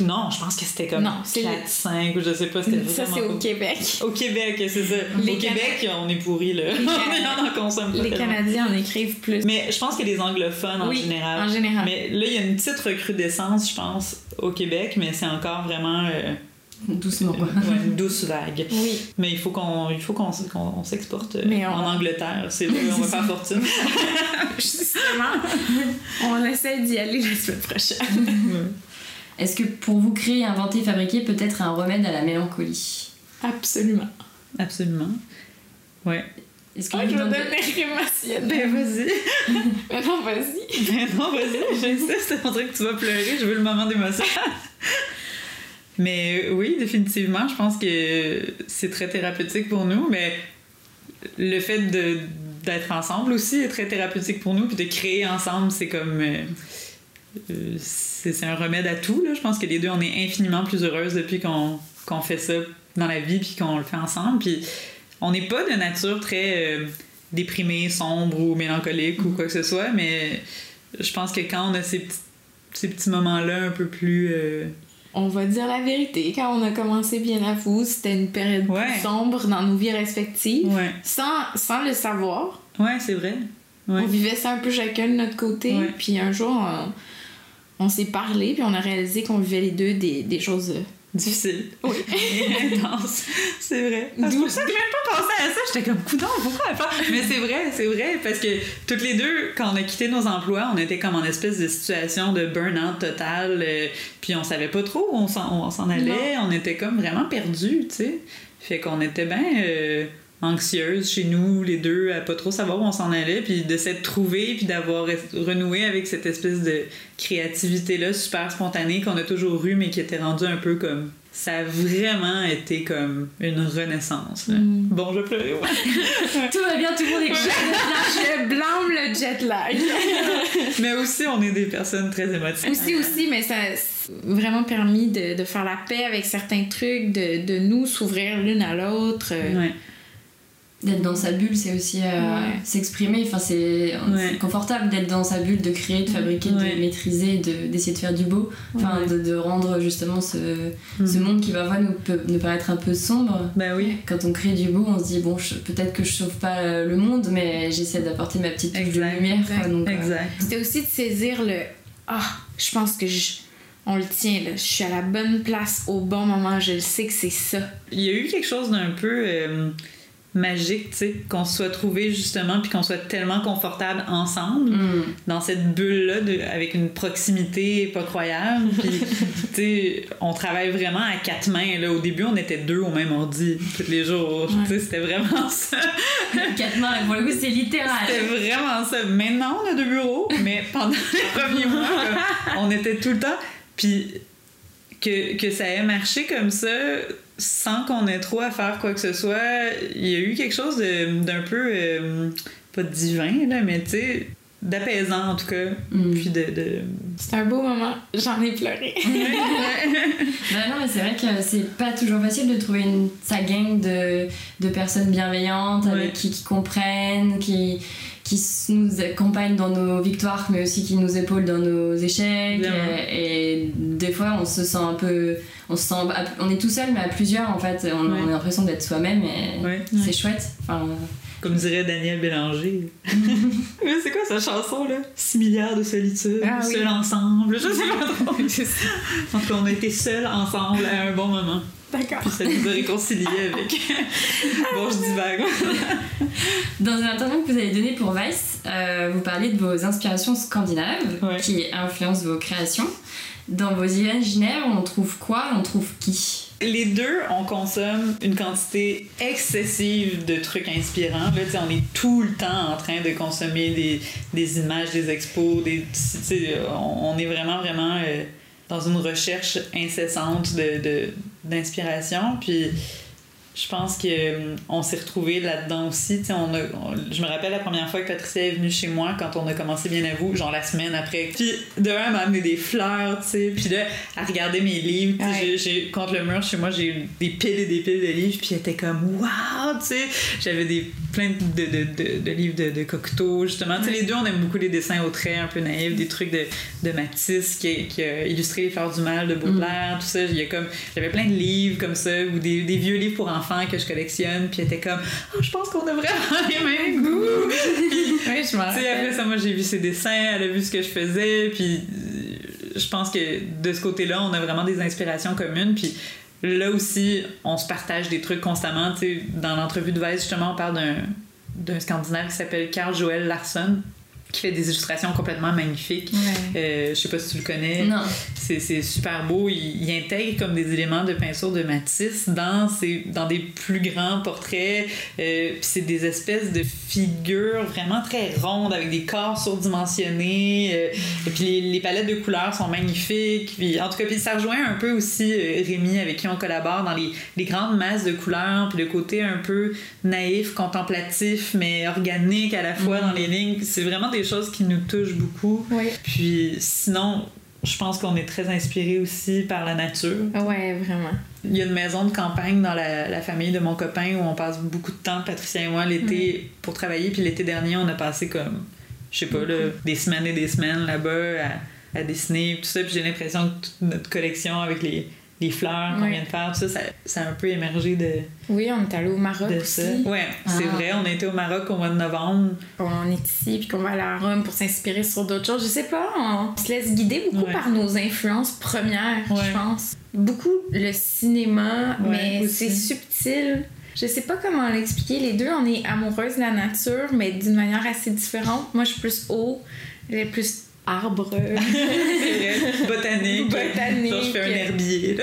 S2: Non, je pense que c'était comme
S3: Non, c'est
S2: 4, 5 ou je sais pas, c'était
S3: Ça, c'est au Québec.
S2: Au Québec, c'est ça.
S3: Les
S2: au Québec, on est pourris, là.
S3: Les *laughs*
S2: on en consomme pas
S3: Les
S2: tellement.
S3: Canadiens en écrivent plus.
S2: Mais je pense que les anglophones en
S3: oui,
S2: général.
S3: en général.
S2: Mais là, il y a une petite recrudescence, je pense, au Québec, mais c'est encore vraiment euh,
S1: Doucement, quoi.
S2: ouais, une douce vague.
S3: Oui.
S2: Mais il faut qu'on il faut qu'on on s'exporte euh,
S3: on-
S2: en Angleterre. C'est *laughs* où on va faire fortune. *laughs*
S3: Justement, on essaie d'y aller la semaine prochaine.
S1: Est-ce que pour vous, créer, inventer, fabriquer peut être un remède à la mélancolie?
S3: Absolument.
S2: Absolument. Ouais.
S1: Est-ce que vous
S3: je vais devenir émotionnelle.
S2: Ben vas-y. *laughs*
S3: Mais non, vas-y.
S2: Ben non, vas-y. J'insiste. On dirait que tu vas pleurer. Je veux le moment d'émotion. Mais euh, oui, définitivement, je pense que c'est très thérapeutique pour nous. Mais le fait de d'être ensemble aussi est très thérapeutique pour nous. Puis de créer ensemble, c'est comme. euh, euh, c'est c'est un remède à tout. Là. Je pense que les deux, on est infiniment plus heureuses depuis qu'on qu'on fait ça dans la vie puis qu'on le fait ensemble. Puis on n'est pas de nature très déprimée, sombre ou mélancolique ou quoi que ce soit, mais je pense que quand on a ces petits, ces petits moments-là un peu plus.
S3: On va dire la vérité. Quand on a commencé bien à vous, c'était une période
S2: Ouais.
S3: plus sombre dans nos vies respectives.
S2: Ouais,
S3: Sans, sans le savoir.
S2: ouais c'est vrai. Ouais.
S3: On vivait ça un peu chacun de notre côté. Puis un jour, on, on s'est parlé, puis on a réalisé qu'on vivait les deux des, des choses.
S2: Difficile.
S3: Oui. *laughs*
S2: Intense. C'est vrai. C'est pour ça? que j'ai même pas pensé à ça. J'étais comme, coudon, pourquoi elle parle? Mais c'est vrai, c'est vrai. Parce que toutes les deux, quand on a quitté nos emplois, on était comme en espèce de situation de burn-out total. euh, puis on savait pas trop où on s'en, où on s'en allait. On était comme vraiment perdus, tu sais. Fait qu'on était bien euh, anxieuses chez nous, les deux, à pas trop savoir où on s'en allait. Puis de s'être trouvés, puis d'avoir renoué avec cette espèce de créativité-là super spontanée qu'on a toujours eue, mais qui était rendue un peu comme. Ça a vraiment été comme une renaissance. là.
S3: Mm.
S2: Bon, je pleurais, ouais. *laughs*
S1: Tout va bien, tout le monde est *laughs*
S3: Je blâme le jet lag. *laughs*
S2: mais aussi, on est des personnes très émotives.
S3: aussi, aussi, mais ça a vraiment permis de, de faire la paix avec certains trucs, de, de nous s'ouvrir l'une à l'autre. euh,
S2: Ouais.
S1: D'être dans sa bulle, c'est aussi euh,
S3: Ouais.
S1: s'exprimer. Enfin, c'est confortable d'être dans sa bulle, de créer, de fabriquer,
S2: Ouais.
S1: de maîtriser, de- d'essayer de faire du beau. Enfin,
S2: Ouais.
S1: de, de rendre justement ce,
S2: Mhm.
S1: ce monde qui parfois nous peut nous paraître un peu sombre.
S2: Ben oui.
S1: Quand on crée du beau, on se dit bon, peut-être que je sauve pas euh, le monde, mais j'essaie d'apporter ma petite touche de
S2: Exact.
S1: lumière. quoi. Donc, euh.
S3: C'était aussi de saisir le Ah, je pense que je. On le tient, là. Je suis à la bonne place au bon moment. Je le sais que c'est ça.
S2: Il y a eu quelque chose d'un peu euh, magique, tu sais, qu'on se soit trouvé justement, puis qu'on soit tellement confortable ensemble.
S1: hmm.
S2: dans cette bulle-là de- avec une proximité pas croyable. Puis, *laughs* tu sais, on travaille vraiment à quatre mains. Là. Au début, on était deux au même ordi tous les jours. Tu sais, c'était vraiment *laughs* ça.
S1: Quatre mains, pour le coup, c'est littéral.
S2: C'était vraiment ça. Maintenant, on a deux bureaux, mais pendant *laughs* les premiers mois, on était tout le temps. Puis, que, que ça ait marché comme ça, sans qu'on ait trop à faire quoi que ce soit, il y a eu quelque chose de- d'un peu, euh, pas divin, là, mais tu sais, d'apaisant en tout cas.
S1: Mm.
S2: Puis de. de...
S3: C'était un beau moment. J'en ai pleuré. *laughs*
S1: Bah non, mais c'est vrai que c'est pas toujours facile de trouver une, sa gang de, de personnes bienveillantes,
S2: Ouais.
S1: avec qui, qui comprennent, qui, qui nous accompagnent dans nos victoires, mais aussi qui nous épaulent dans nos échecs. Et, et des fois, on se sent un peu. On, se sent, on est tout seul, mais à plusieurs, en fait. On,
S2: Ouais.
S1: on a l'impression d'être soi-même et
S2: Ouais.
S1: c'est chouette. Enfin,
S2: Comme dirait Daniel Bélanger. *laughs* Mais c'est quoi sa chanson là? 6 milliards de solitude,
S3: Ah oui.
S2: seuls ensemble. Je sais pas trop. *laughs* En tout cas, on a été seuls ensemble à un bon moment.
S3: D'accord.
S2: Puis ça nous a réconciliés avec. bon, je divague.
S1: Dans une interview que vous avez donnée pour Vice, euh, vous parliez de vos inspirations scandinaves
S2: Ouais.
S1: qui influencent vos créations. Dans vos imaginaires, on trouve quoi? On trouve qui?
S2: Les deux, on consomme une quantité excessive de trucs inspirants. Là, on est tout le temps en train de consommer des, des images, des expos, des, on, on est vraiment, vraiment euh, dans une recherche incessante de, de- d'inspiration. Puis je pense que euh, on s'est retrouvés là-dedans aussi. On a, je me rappelle la première fois que Patricia est venue chez moi quand on a commencé Bien à vous, genre la semaine après. Puis de un, elle m'a amené des fleurs, tu sais. Puis là, à regarder mes livres. Ouais. J'ai, contre le mur chez moi, j'ai eu des piles et des piles de livres. Puis elle était comme waouh, tu sais. J'avais des plein de, de, de, de livres de, de Cocteau, justement. Tu sais, les deux, on aime beaucoup les dessins au trait un peu naïfs, des trucs de, de Matisse qui, qui a illustré Les Fleurs du Mal de Baudelaire, mm. tout ça. Il y a comme, j'avais plein de livres comme ça, ou des, des vieux livres pour enfants que je collectionne, puis elle était comme oh, je pense qu'on a vraiment *laughs* les mêmes goûts.
S3: oui, je m'en
S2: Après ça, moi, j'ai vu ses dessins, elle a vu ce que je faisais, puis euh, je pense que de ce côté-là, on a vraiment des inspirations communes, puis là aussi, on se partage des trucs constamment. sais dans l'entrevue de Weiss, justement, on parle d'un d'un Scandinave qui s'appelle Carl Joel Larsson qui fait des illustrations complètement magnifiques. Euh, je sais pas si tu le connais.
S1: Non.
S2: C'est super beau. Il, intègre comme des éléments de peinture de Matisse dans, ses, dans des plus grands portraits. Euh, c'est des espèces de figures vraiment très rondes avec des corps surdimensionnés. Euh, et puis les, palettes de couleurs sont magnifiques. Puis, en tout cas, puis ça rejoint un peu aussi euh, Rémi avec qui on collabore dans les, les grandes masses de couleurs. Puis le côté un peu naïf, contemplatif, mais organique à la fois mm. dans les lignes. C'est vraiment des choses qui nous touchent beaucoup. Puis sinon, je pense qu'on est très inspiré aussi par la nature.
S3: Ouais, vraiment.
S2: Il y a une maison de campagne dans la, famille de mon copain où on passe beaucoup de temps, Patricia et moi, l'été pour travailler. Puis l'été dernier, on a passé comme, je sais pas, des semaines et des semaines là-bas à, à dessiner, tout ça. Puis j'ai l'impression que toute notre collection avec les, les fleurs qu'on vient de faire, tout ça, ça, a un peu émergé de.
S3: Oui, on est allé au Maroc aussi.
S2: Ouais, c'est ah. vrai, on été au Maroc au mois de novembre.
S3: On est ici, puis qu'on va aller à Rome pour s'inspirer sur d'autres choses. Je sais pas, on se laisse guider beaucoup par nos influences premières, je pense. Beaucoup le cinéma, mais c'est subtil. Je sais pas comment l'expliquer. Les deux, on est amoureuses de la nature, mais d'une manière assez différente. Moi, je suis plus haut, elle est plus arbre. *laughs*
S2: botanique.
S3: Botanique.
S2: je fais un herbier.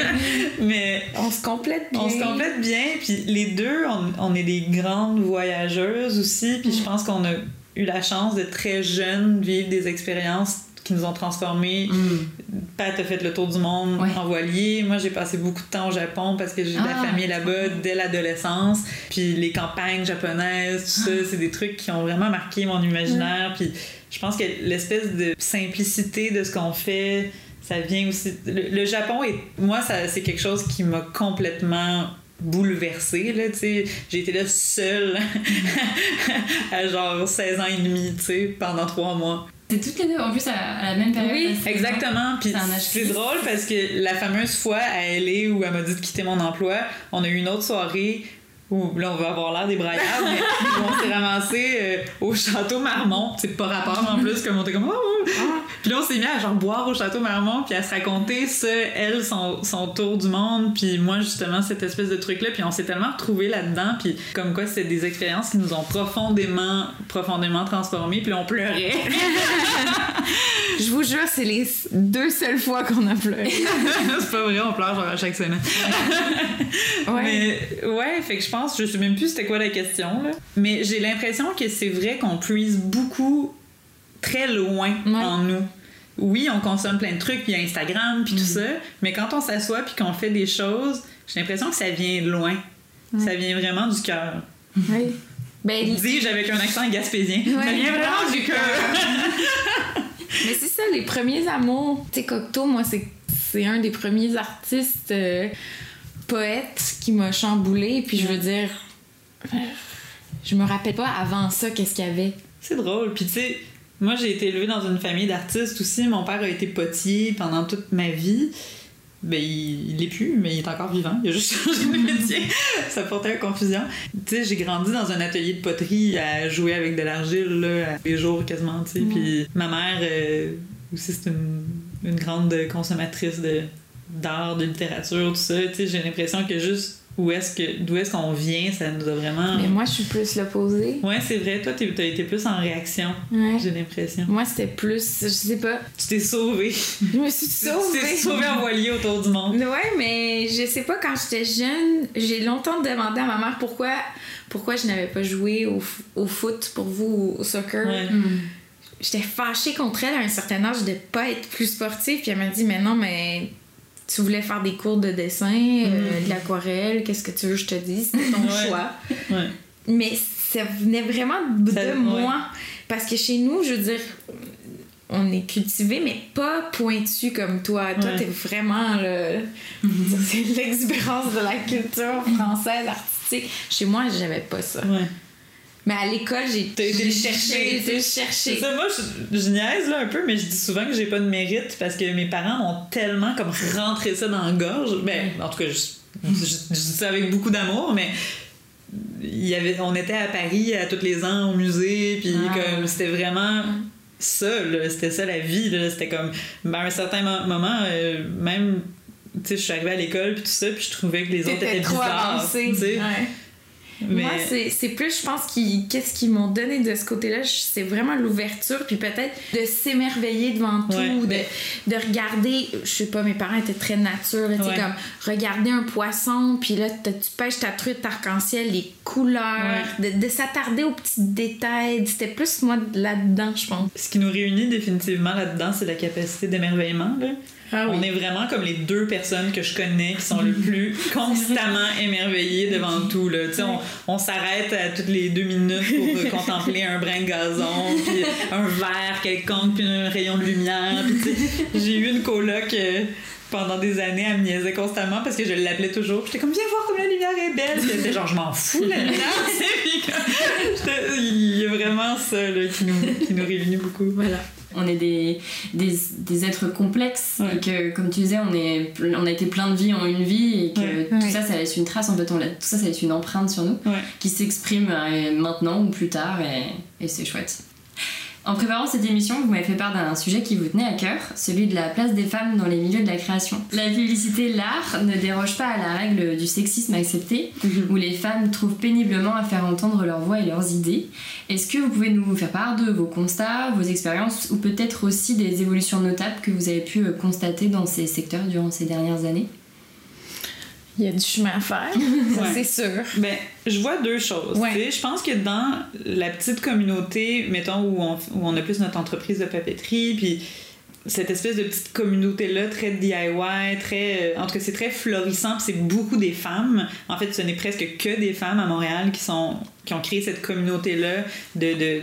S2: *laughs* Mais
S3: on se complète bien.
S2: On se complète bien. Puis les deux, on, est des grandes voyageuses aussi. Puis je pense qu'on a eu la chance de très jeunes vivre des expériences qui nous ont transformés. Mm. Pat a fait le tour du monde en voilier. Moi, j'ai passé beaucoup de temps au Japon parce que j'ai de la ah, famille là-bas dès l'adolescence. Puis les campagnes japonaises, tout ça, c'est des trucs qui ont vraiment marqué mon imaginaire. Puis je pense que l'espèce de simplicité de ce qu'on fait, ça vient aussi. Le, Japon, est, moi, c'est quelque chose qui m'a complètement bouleversée là tu sais. J'ai été là seule *laughs* à genre 16 ans et demi tu sais pendant trois mois.
S1: C'est toutes les deux en plus à, la même période
S2: oui exactement. Puis c'est drôle parce que la fameuse fois à LA où elle m'a dit de quitter mon emploi on a eu une autre soirée là on va avoir l'air des braillards, mais *laughs* on s'est ramassé euh, au château Marmont. C'est pas rapport en plus, comme on était comme. Oh, oh. Ah. Puis là on s'est mis à genre boire au château Marmont, puis à se raconter ça, elle, son, son tour du monde, puis moi justement cette espèce de truc-là, puis on s'est tellement retrouvés là-dedans, puis comme quoi c'est des expériences qui nous ont profondément, profondément transformés, puis on pleurait. *laughs*
S3: Je vous jure, c'est les deux seules fois qu'on a pleuré. *laughs*
S2: c'est pas vrai, on pleure genre à chaque semaine. ouais. Mais ouais, fait que je pense, je sais même plus c'était quoi la question, là. Mais j'ai l'impression que c'est vrai qu'on puise beaucoup très loin en nous. Oui, on consomme plein de trucs, puis Instagram, puis tout mm. ça, mais quand on s'assoit puis qu'on fait des choses, j'ai l'impression que ça vient loin. Ça vient vraiment du cœur.
S3: Oui. *laughs*
S2: Ben, Dis-je avec un accent gaspésien. Ça vient vraiment du *laughs* cœur.
S3: mais c'est ça, les premiers amours. Tu sais, Cocteau, moi, c'est un des premiers artistes. Euh, poète qui m'a chamboulé. Puis je veux dire, je me rappelle pas avant ça qu'est-ce qu'il y avait.
S2: C'est drôle. Puis tu sais, moi j'ai été élevée dans une famille d'artistes aussi. Mon père a été potier pendant toute ma vie. Ben, il, l'est plus, mais il est encore vivant. Il a juste *laughs* changé de métier. ça portait à confusion. Tu sais, j'ai grandi dans un atelier de poterie à jouer avec de l'argile, là, les jours quasiment, tu sais. Puis ma mère euh, aussi, c'est une, une grande consommatrice de, d'art, de littérature, tout ça. Tu sais, j'ai l'impression que juste où est-ce que d'où est-ce qu'on vient, ça nous a vraiment.
S3: Mais moi, je suis plus l'opposé.
S2: Ouais, c'est vrai. Toi, t'as été plus en réaction. J'ai l'impression.
S3: Moi, c'était plus, je sais pas.
S2: Tu t'es sauvée.
S3: Je me suis sauvée.
S2: tu t'es sauvée en voilier autour du monde.
S3: Ouais, mais je sais pas. Quand j'étais jeune, j'ai longtemps demandé à ma mère pourquoi, pourquoi je n'avais pas joué au, au, foot pour vous, au soccer. Hmm. J'étais fâchée contre elle à un certain âge de pas être plus sportive. Puis elle m'a dit, mais non, mais tu voulais faire des cours de dessin, euh, de l'aquarelle, qu'est-ce que tu veux que je te dise, c'était ton *laughs*
S2: Ouais.
S3: choix.
S2: Ouais.
S3: Mais ça venait vraiment de
S2: Ça- ouais.
S3: moi. Parce que chez nous, je veux dire, on est cultivé, mais pas pointu comme toi. Toi, t'es vraiment le... *laughs* C'est l'expérience de la culture française artistique. Chez moi, j'avais pas ça. Mais à l'école, j'ai
S2: été chercher.
S3: j'ai chercher.
S2: ça, moi, je, je niaise là un peu, mais je dis souvent que j'ai pas de mérite parce que mes parents ont tellement comme rentré ça dans la gorge. Ben, en tout cas, je, je- je dis ça avec beaucoup d'amour, mais il y avait, on était à Paris à tous les ans au musée, puis
S1: Ah.
S2: comme c'était vraiment ça, là, c'était ça la vie, c'était comme, ben, à un certain mo- moment, euh, même, tu sais, je suis arrivée à l'école, puis tout ça, puis je trouvais que les autres étaient
S3: trop
S2: bizarres,
S3: avancé.
S2: tu sais.
S3: Ouais.
S2: Mais-
S3: Moi, c'est plus, je pense, qu'est-ce qu'ils m'ont donné de ce côté-là, c'est vraiment l'ouverture, puis peut-être de s'émerveiller devant tout,
S2: Ouais,
S3: de,
S2: mais-
S3: de regarder, je sais pas, mes parents étaient très nature, là,
S2: Ouais.
S3: comme regarder un poisson, puis là, tu pêches ta truite arc-en-ciel, les couleurs, de, de s'attarder aux petits détails, c'était plus moi là-dedans, je pense.
S2: Ce qui nous réunit définitivement là-dedans, c'est la capacité d'émerveillement.
S3: Ah
S2: On est vraiment comme les deux personnes que je connais qui sont *laughs* le plus constamment émerveillées devant tout. Là. On, on s'arrête à toutes les deux minutes pour euh, contempler un brin de gazon, *laughs* puis un verre quelconque, puis un rayon de lumière. J'ai eu une coloc euh, pendant des années, elle me niaisait constamment parce que je l'appelais toujours. J'étais comme, viens voir comme la lumière est belle. Puis elle était genre, je m'en fous, la lumière. *laughs* Il y a vraiment ça là, qui, nous, qui nous réunit beaucoup.
S3: Voilà.
S1: On est des, des, des êtres complexes
S2: Ouais.
S1: et que, comme tu disais, on, est, on a été plein de vies en une vie et que
S2: Ouais.
S1: tout
S3: Ouais.
S1: ça, ça laisse une trace. En fait, on tout ça, ça laisse une empreinte sur nous qui s'exprime euh, maintenant ou plus tard et, et c'est chouette. En préparant cette émission, vous m'avez fait part d'un sujet qui vous tenait à cœur, celui de la place des femmes dans les milieux de la création. La publicité, l'art, ne déroge pas à la règle du sexisme accepté, où les femmes trouvent péniblement à faire entendre leur voix et leurs idées. Est-ce que vous pouvez nous faire part de vos constats, vos expériences, ou peut-être aussi des évolutions notables que vous avez pu euh, constater dans ces secteurs durant ces dernières années?
S3: Il y a du chemin à faire, ça
S2: Ouais.
S3: c'est sûr.
S2: Ben, je vois deux choses.
S3: Ouais.
S2: Je pense que dans la petite communauté, mettons, où on, où on a plus notre entreprise de papeterie, puis cette espèce de petite communauté-là, très DIY, très. euh, en tout cas, c'est très florissant, puis c'est beaucoup des femmes. En fait, ce n'est presque que des femmes à Montréal qui, sont, qui ont créé cette communauté-là de. de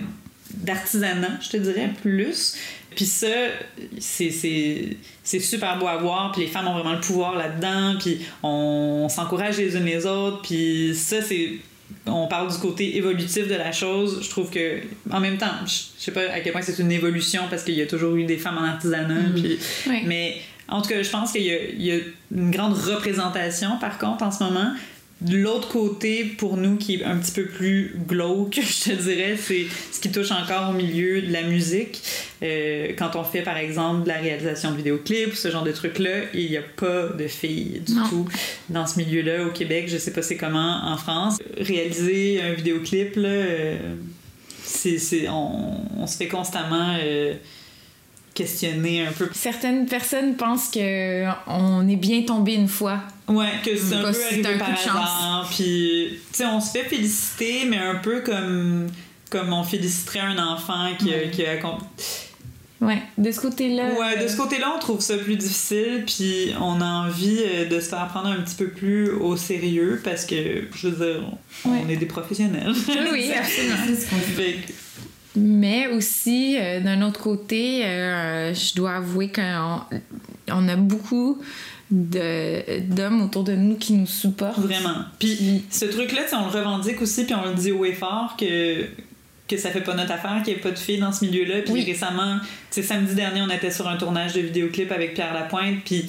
S2: d'artisanat, je te dirais, plus. Puis ça, c'est, super beau à voir, puis les femmes ont vraiment le pouvoir là-dedans, puis on, s'encourage les unes les autres, puis ça, c'est... On parle du côté évolutif de la chose. Je trouve que, en même temps, je je sais pas à quel point c'est une évolution parce qu'il y a toujours eu des femmes en artisanat, puis
S3: Ouais.
S2: mais en tout cas, je pense qu'il y, y a une grande représentation, par contre, en ce moment. L'autre côté, pour nous, qui est un petit peu plus glauque, *laughs* je te dirais, c'est ce qui touche encore au milieu de la musique. Euh, quand on fait, par exemple, de la réalisation de vidéoclips, ce genre de trucs-là, il n'y a pas de filles du
S3: Non.
S2: tout dans ce milieu-là au Québec. Je sais pas c'est comment en France. Réaliser un vidéoclip, là, euh, c'est, c'est- on, on se fait constamment euh, questionner un peu
S3: Certaines personnes pensent que on est bien tombé une fois.
S2: Ouais, que c'est un peu arrivé
S3: un
S2: par hasard. Puis, tu sais, on se fait féliciter, mais un peu comme, comme on féliciterait un enfant qui, a-
S1: Ouais.
S2: qui a.
S3: Ouais, de ce côté-là.
S2: Ouais, de ce côté-là, on trouve ça plus difficile, puis on a envie euh, de se faire prendre un petit peu plus au sérieux parce que, je veux dire, on
S3: Ouais.
S2: est des professionnels.
S3: Oui, *laughs* absolument.
S1: Ce qu'on fait.
S3: Mais aussi, euh, d'un autre côté, euh, je dois avouer qu'on on a beaucoup d'hommes autour de nous qui nous supportent.
S2: Vraiment. Puis ce truc-là, on le revendique aussi, puis on le dit haut et fort que que ça fait pas notre affaire, qu'il n'y ait pas de filles dans ce milieu-là. Puis
S3: Oui.
S2: récemment, samedi dernier, on était sur un tournage de vidéoclip avec Pierre Lapointe, puis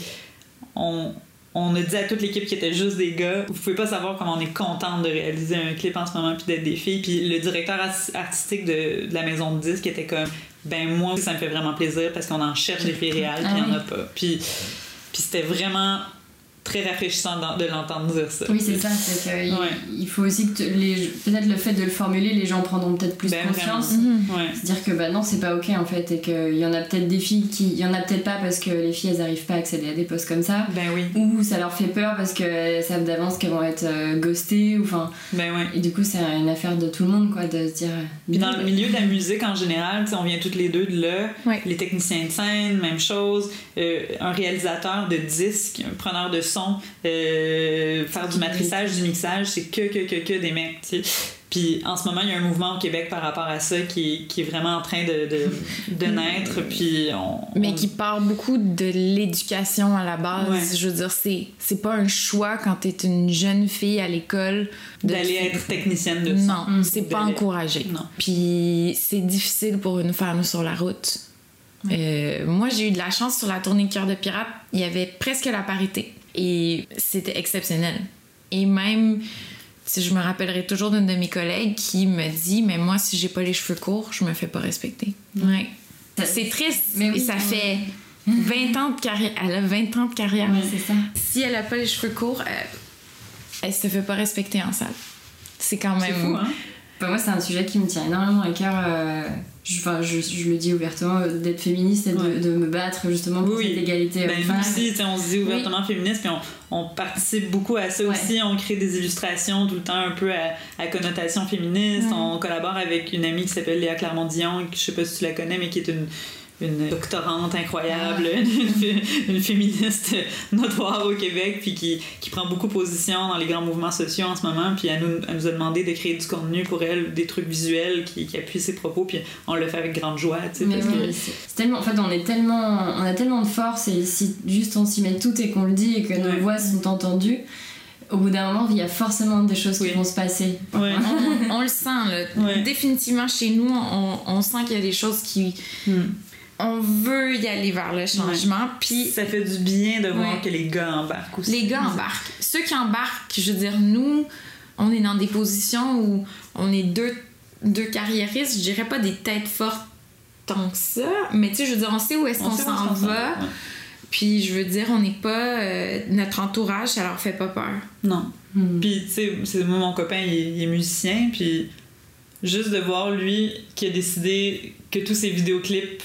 S2: on, on a dit à toute l'équipe qui était juste des gars, vous pouvez pas savoir comment on est contente de réaliser un clip en ce moment, puis d'être des filles. Puis le directeur artistique de, de la maison de disques était comme, ben moi, ça me fait vraiment plaisir parce qu'on en cherche des filles réelles, puis il en a pas. Puis, puis c'était vraiment très rafraîchissant de l'entendre dire ça.
S1: Oui, c'est ça. C'est il-
S2: Ouais.
S1: il faut aussi que les peut-être le fait de le formuler, les gens prendront peut-être plus
S2: Ben,
S1: conscience.
S3: Mhm.
S2: Ouais.
S1: Se dire que bah non, c'est pas ok en fait, et qu'il y en a peut-être des filles qui. Il y en a peut-être pas parce que les filles elles arrivent pas à accéder à des postes comme ça,
S2: Ben oui.
S1: ou ça leur fait peur parce qu'elles savent d'avance qu'elles vont être euh, ghostées, ou enfin.
S2: Ben ouais.
S1: Et du coup, c'est une affaire de tout le monde quoi, de se dire.
S2: Puis dans le milieu de la musique en général, on vient toutes les deux de là.
S3: Ouais.
S2: Les techniciens de scène, même chose. Euh, un réalisateur de disques, un preneur de son, euh, faire du matrissage, du mixage, c'est que, que, que, que des mecs. tu sais. Puis en ce moment, il y a un mouvement au Québec par rapport à ça qui est, qui est vraiment en train de, de, de *laughs* naître. Puis on,
S3: Mais
S2: on-
S3: qui part beaucoup de l'éducation à la base.
S2: Ouais.
S3: Je veux dire, c'est, c'est pas un choix quand t'es une jeune fille à l'école
S2: d'aller
S3: te-
S2: être technicienne de son.
S3: Non,
S1: Mm.
S3: c'est pas encouragé.
S2: Non.
S3: Puis c'est difficile pour une femme sur la route. Euh, moi, j'ai eu de la chance sur la tournée Cœur de Pirate. Il y avait presque la parité. Et c'était exceptionnel. Et même, je me rappellerai toujours d'une de mes collègues qui me dit Mais moi, si j'ai pas les cheveux courts, je me fais pas respecter. Ouais. C'est triste.
S1: Mais oui,
S3: et ça
S1: oui.
S3: fait 20 ans de carrière. Elle a 20 ans de carrière.
S1: Ouais, c'est ça.
S3: Si elle a pas les cheveux courts, elle, elle se fait pas respecter en salle. C'est quand même.
S2: C'est fou, hein?
S1: Moi, c'est un sujet qui me tient énormément à cœur. euh, je, enfin, je, je le dis ouvertement, euh, d'être féministe et de,
S2: Ouais.
S1: de me battre justement pour
S2: Oui.
S1: cette égalité
S2: Ben, nous aussi, tu sais, on se dit ouvertement féministe, puis on, on participe beaucoup à ça
S1: Ouais.
S2: aussi. On crée des illustrations tout le temps un peu à, à connotation féministe. On collabore avec une amie qui s'appelle Léa Clermont-Dion, qui je sais pas si tu la connais, mais qui est une, une doctorante incroyable, une, fé- une féministe notoire au Québec, puis qui, qui prend beaucoup position dans les grands mouvements sociaux en ce moment. Puis elle nous, elle nous a demandé de créer du contenu pour elle, des trucs visuels qui, qui appuient ses propos, puis on le fait avec grande joie, tu sais,
S1: Mais
S2: parce
S1: oui, c'est c'est tellement, en fait, on est tellement, on a tellement de force et si juste on s'y met tout et qu'on le dit et que nos
S2: Ouais.
S1: voix sont entendues, au bout d'un moment, il y a forcément des choses
S2: Oui.
S1: qui vont se passer.
S2: Ouais.
S3: on, on le sent, là.
S2: Ouais.
S3: Définitivement, chez nous, on, on sent qu'il y a des choses qui.
S2: Hmm.
S3: On veut y aller vers le changement, puis
S2: ça fait du bien de voir
S3: Ouais.
S2: que les gars embarquent aussi.
S3: les gars embarquent. Ceux qui embarquent, je veux dire, nous, on est dans des positions où on est deux, deux carriéristes, je dirais pas des têtes fortes tant que ça, mais tu sais, je veux dire, on sait où est-ce
S2: On
S3: qu'on s'en va,
S2: ouais.
S3: puis je veux dire, on n'est pas. euh, notre entourage, ça leur fait pas peur.
S2: Non.
S1: Hmm.
S2: Puis, tu sais, c'est- moi, mon copain, il est, il est musicien, puis juste de voir lui qui a décidé que tous ses vidéoclips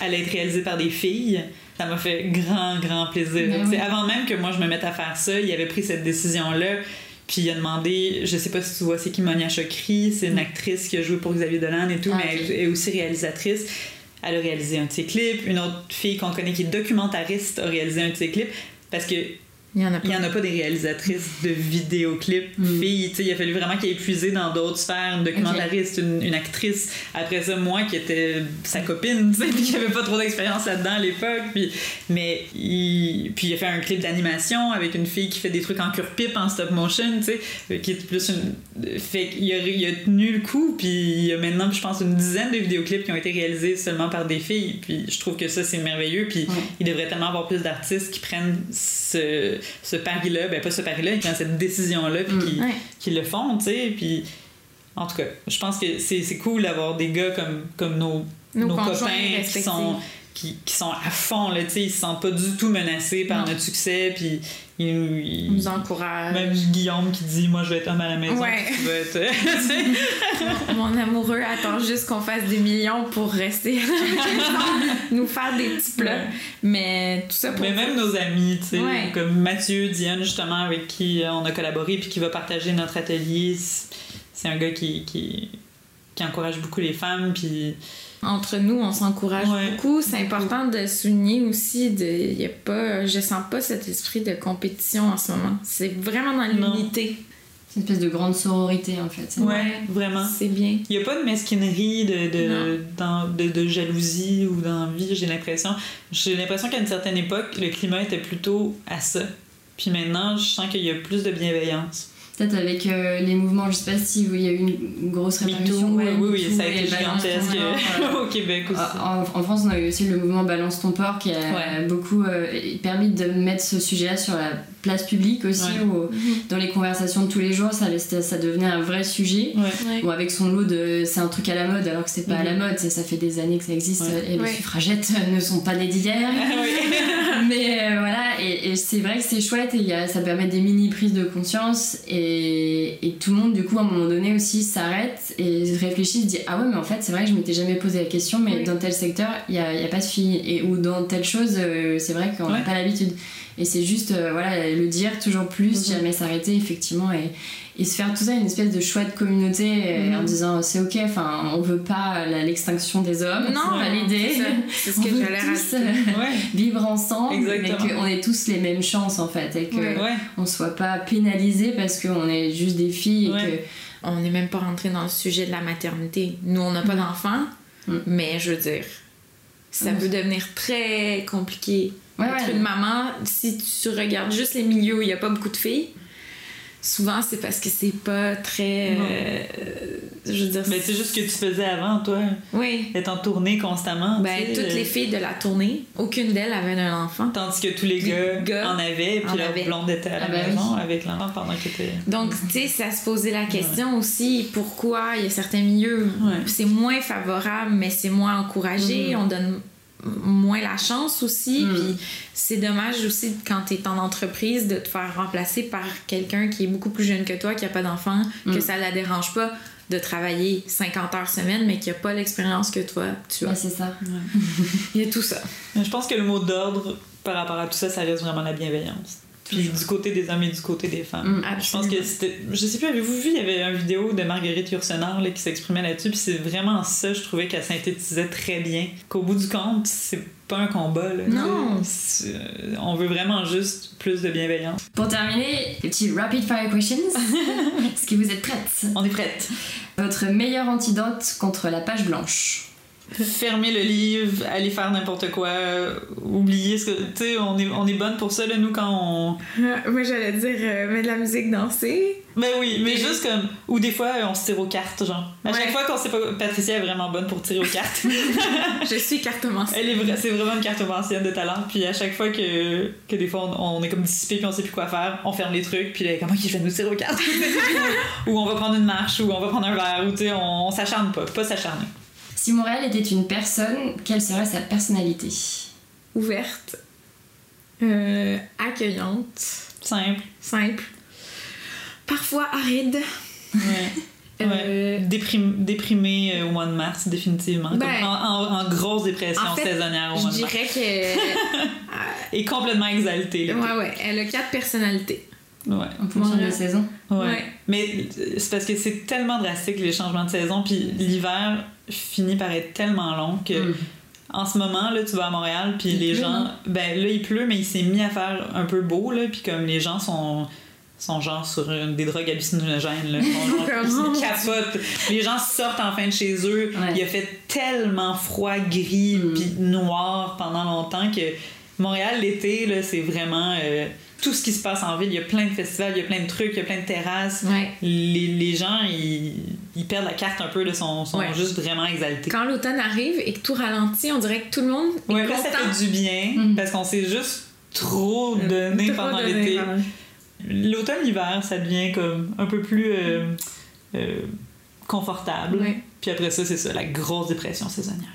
S2: allaient être réalisés par des filles, ça m'a fait grand, grand plaisir.
S1: Oui.
S2: Avant même que moi, je me mette à faire ça, il avait pris cette décision-là. Puis il a demandé, je sais pas si tu vois, c'est qui Monia Chokri, c'est une actrice qui a joué pour Xavier Dolan et tout,
S1: Ah,
S2: mais elle est aussi réalisatrice. Elle a réalisé un de ses clips. Une autre fille qu'on connaît qui est documentariste a réalisé un de ses clips. Parce que
S3: Il y en a pas.
S2: il n'y en a pas des réalisatrices de vidéoclips
S1: Mm.
S2: filles. Il a fallu vraiment qu'il ait épuisé dans d'autres sphères, une documentariste, une, une actrice. Après ça, moi qui était sa copine, tu *laughs* puis qui avait pas trop d'expérience là-dedans à l'époque. Puis, mais il, puis il a fait un clip d'animation avec une fille qui fait des trucs en cure-pipe, en stop motion, tu sais, euh, qui est plus une. Fait qu'il a, il a tenu le coup, puis il y a maintenant, je pense, une dizaine de vidéoclips qui ont été réalisés seulement par des filles. Puis je trouve que ça, c'est merveilleux. Puis il devrait tellement avoir plus d'artistes qui prennent ce, ce pari-là, ben pas ce pari-là, qui prennent cette décision-là, puis
S1: Mm.
S2: qui,
S3: Ouais.
S2: qui le font, tu sais. Puis en tout cas, je pense que c'est cool d'avoir des gars comme, comme nos,
S3: Nos
S2: copains qui sont, qui, qui sont à fond, là, tu sais. Ils se sentent pas du tout menacés par
S3: Non.
S2: notre succès, puis ils, ils-
S3: nous encourage.
S2: même Guillaume qui dit Moi, je vais être homme à la maison,
S3: Ouais.
S2: tu vas être. *laughs*
S3: Mon amoureux attend juste qu'on fasse des millions pour rester *laughs* nous faire des petits plats.
S2: Ouais.
S3: Mais tout ça pour
S2: Mais même nos amis, tu sais,
S3: Ouais.
S2: comme Mathieu, Diane, justement, avec qui euh, on a collaboré puis qui va partager notre atelier, c'est c'est un gars qui, qui, qui encourage beaucoup les femmes, puis
S3: entre nous, on s'encourage
S2: Ouais.
S3: beaucoup. C'est important de souligner aussi, de, y a pas, je sens pas cet esprit de compétition en ce moment. C'est vraiment dans l'unité.
S1: C'est une espèce de grande sororité en fait.
S2: ouais, vraiment.
S3: C'est bien.
S2: Il n'y a pas de mesquinerie, de, de,
S3: Non.
S2: dans- de, de jalousie ou d'envie, j'ai l'impression. J'ai l'impression qu'à une certaine époque, le climat était plutôt à ça. Puis maintenant, je sens qu'il y a plus de bienveillance.
S1: Peut-être avec euh, les mouvements, je sais pas si il y a eu une grosse
S2: oui,
S1: ouais,
S2: oui, oui, ça a été gigantesque
S1: porc, euh, *laughs*
S2: au Québec aussi.
S1: En, en France, on a eu aussi le mouvement Balance ton porc qui a
S2: Ouais.
S1: beaucoup euh, permis de mettre ce sujet-là sur la place publique aussi,
S2: Ouais.
S1: ou dans les conversations de tous les jours, ça, ça devenait un vrai sujet.
S2: Ouais.
S1: Ou avec son lot de c'est un truc à la mode alors que c'est pas à la
S2: Mhm.
S1: mode, ça fait des années que ça existe
S2: Ouais.
S1: et les suffragettes ne sont pas nées d'hier.
S2: Ah. *laughs*
S1: Mais euh, voilà, et, et c'est vrai que c'est chouette et il y a, ça permet des mini prises de conscience et, et tout le monde du coup à un moment donné aussi s'arrête et réfléchit, se dit ah ouais mais en fait c'est vrai que je m'étais jamais posé la question mais
S3: Oui.
S1: dans tel secteur il y a, y a pas de filles et ou dans telle chose euh, c'est vrai qu'on n'a
S2: Ouais.
S1: pas l'habitude et c'est juste euh, voilà le dire toujours plus,
S2: Mhm.
S1: jamais s'arrêter effectivement et, et se faire tout ça une espèce de chouette communauté euh,
S2: Mhm.
S1: en disant c'est ok enfin on veut pas l'extinction des hommes,
S3: Non,
S1: l'idée. *laughs*
S3: c'est ce
S1: On
S3: que
S1: veut
S3: j'allais
S1: euh,
S2: Ouais.
S1: vivre ensemble,
S2: Exactement.
S1: mais qu'on ait tous les mêmes chances en fait, et qu'on
S3: Ouais.
S1: On soit pas pénalisé parce qu'on est juste des filles et
S2: Ouais.
S3: On n'est même pas rentré dans le sujet de la maternité. Nous, on n'a pas d'enfants,
S1: Mm.
S3: mais je veux dire, ça
S1: Mm.
S3: peut devenir très compliqué.
S1: que. Ouais,
S3: Être
S1: ouais.
S3: une maman, si tu regardes juste les milieux où il n'y a pas beaucoup de filles, souvent c'est parce que c'est pas très. Euh, je veux dire.
S2: Mais c'est juste ce que tu faisais avant, toi.
S3: Oui.
S2: Être en tournée constamment.
S3: Ben,
S2: tu sais,
S3: toutes
S2: euh,
S3: les filles de la tournée, aucune d'elles avait un enfant.
S2: Tandis que tous les
S3: Les
S2: gars,
S3: gars
S2: en avaient,
S3: en
S2: puis leur blonde était à la
S1: Ah ben
S2: maison
S1: oui.
S2: avec l'enfant pendant que t'étais.
S3: Donc, tu sais, ça se posait la question aussi pourquoi il y a certains milieux
S2: Ouais.
S3: c'est moins favorable, mais c'est moins encouragé,
S2: Mhm.
S3: on donne moins la chance aussi.
S1: Mhm.
S3: Puis c'est dommage aussi quand tu es en entreprise de te faire remplacer par quelqu'un qui est beaucoup plus jeune que toi, qui a pas d'enfant, que
S1: Mhm.
S3: ça la dérange pas de travailler 50 heures semaine, mais qui a pas l'expérience que toi, tu
S1: Ouais,
S3: as.
S1: c'est ça.
S3: Il y a tout ça.
S2: Mais je pense que le mot d'ordre par rapport à tout ça, ça reste vraiment la bienveillance. Puis du côté des hommes et du côté des femmes.
S1: Mm.
S2: Je pense que c'était. Je sais plus, avez-vous vu, il y avait une vidéo de Marguerite Yourcenar là, qui s'exprimait là-dessus, puis c'est vraiment ça, je trouvais qu'elle synthétisait très bien. Qu'au bout du compte, c'est pas un combat, là.
S3: Non.
S2: Euh, On veut vraiment juste plus de bienveillance.
S1: Pour terminer, les petits rapid fire questions. *laughs* Est-ce que vous êtes prêtes?
S2: On est prête.
S1: Votre meilleur antidote contre la page blanche
S2: Fermer le livre, aller faire n'importe quoi, oublier ce que. Tu sais, on est, on est bonne pour ça, là, nous, quand on. *laughs*
S3: Moi, j'allais dire euh, mettre de la musique danser.
S2: Ben oui, mais
S3: Et-
S2: juste comme. Ou des fois, on se tire aux cartes, genre. À
S3: Ouais.
S2: chaque fois qu'on sait pas. Patricia est vraiment bonne pour tirer aux cartes. *laughs*
S3: Je suis cartomancienne.
S2: Elle est vra- c'est vraiment une cartomancienne de talent. Puis à chaque fois que, que des fois on, on est comme dissipé puis on sait plus quoi faire, on ferme les trucs. Puis là, comme, ok, je vais nous tirer aux cartes. *laughs* ou on va prendre une marche, ou on va prendre un verre, ou tu sais, on, on s'acharne pas. Pas s'acharner.
S1: Si Montréal était une personne, quelle serait sa personnalité?
S3: Ouverte, euh, accueillante,
S2: Simple.
S3: simple, parfois aride.
S2: Ouais. *laughs*
S3: Euh,
S2: Déprim- déprimé euh, au mois de mars, définitivement. Comme
S3: Ben,
S2: en, en- en grosse dépression
S3: en fait,
S2: saisonnière au
S3: Je
S2: mois de mars.
S3: dirais que. *laughs*
S2: Et complètement exalté. là.
S3: ouais, ouais, elle a quatre personnalités.
S2: Ouais.
S1: en fonction des saisons
S2: Ouais.
S3: Ouais.
S2: Mais euh, c'est parce que c'est tellement drastique les changements de saison, puis l'hiver finit par être tellement long que
S1: Mm.
S2: en ce moment là, tu vas à Montréal, puis les
S3: pleut,
S2: gens,
S3: non?
S2: ben là il pleut, mais il s'est mis à faire un peu beau là, puis comme les gens sont sont genre sur une- des drogues hallucinogènes là, *laughs* Ils genre- capotent. Les gens sortent enfin de chez eux.
S1: Ouais.
S2: Il a fait tellement froid, gris,
S1: Mm.
S2: puis noir pendant longtemps que Montréal l'été là, c'est vraiment euh, tout ce qui se passe en ville. Il y a plein de festivals, il y a plein de trucs, il y a plein de terrasses
S3: Ouais.
S2: les, les gens, ils, ils perdent la carte un peu, là, sont, sont
S3: Ouais.
S2: juste vraiment exaltés.
S3: Quand l'automne arrive et que tout ralentit, on dirait que tout le monde est
S2: Ouais, là,
S3: content.
S2: ça fait du bien,
S1: Mhm.
S2: parce qu'on s'est juste trop donné
S3: Trop
S2: pendant
S3: donné
S2: l'été. L'automne-hiver, ça devient comme un peu plus euh, euh, confortable. Puis après ça, c'est ça, la grosse dépression saisonnière.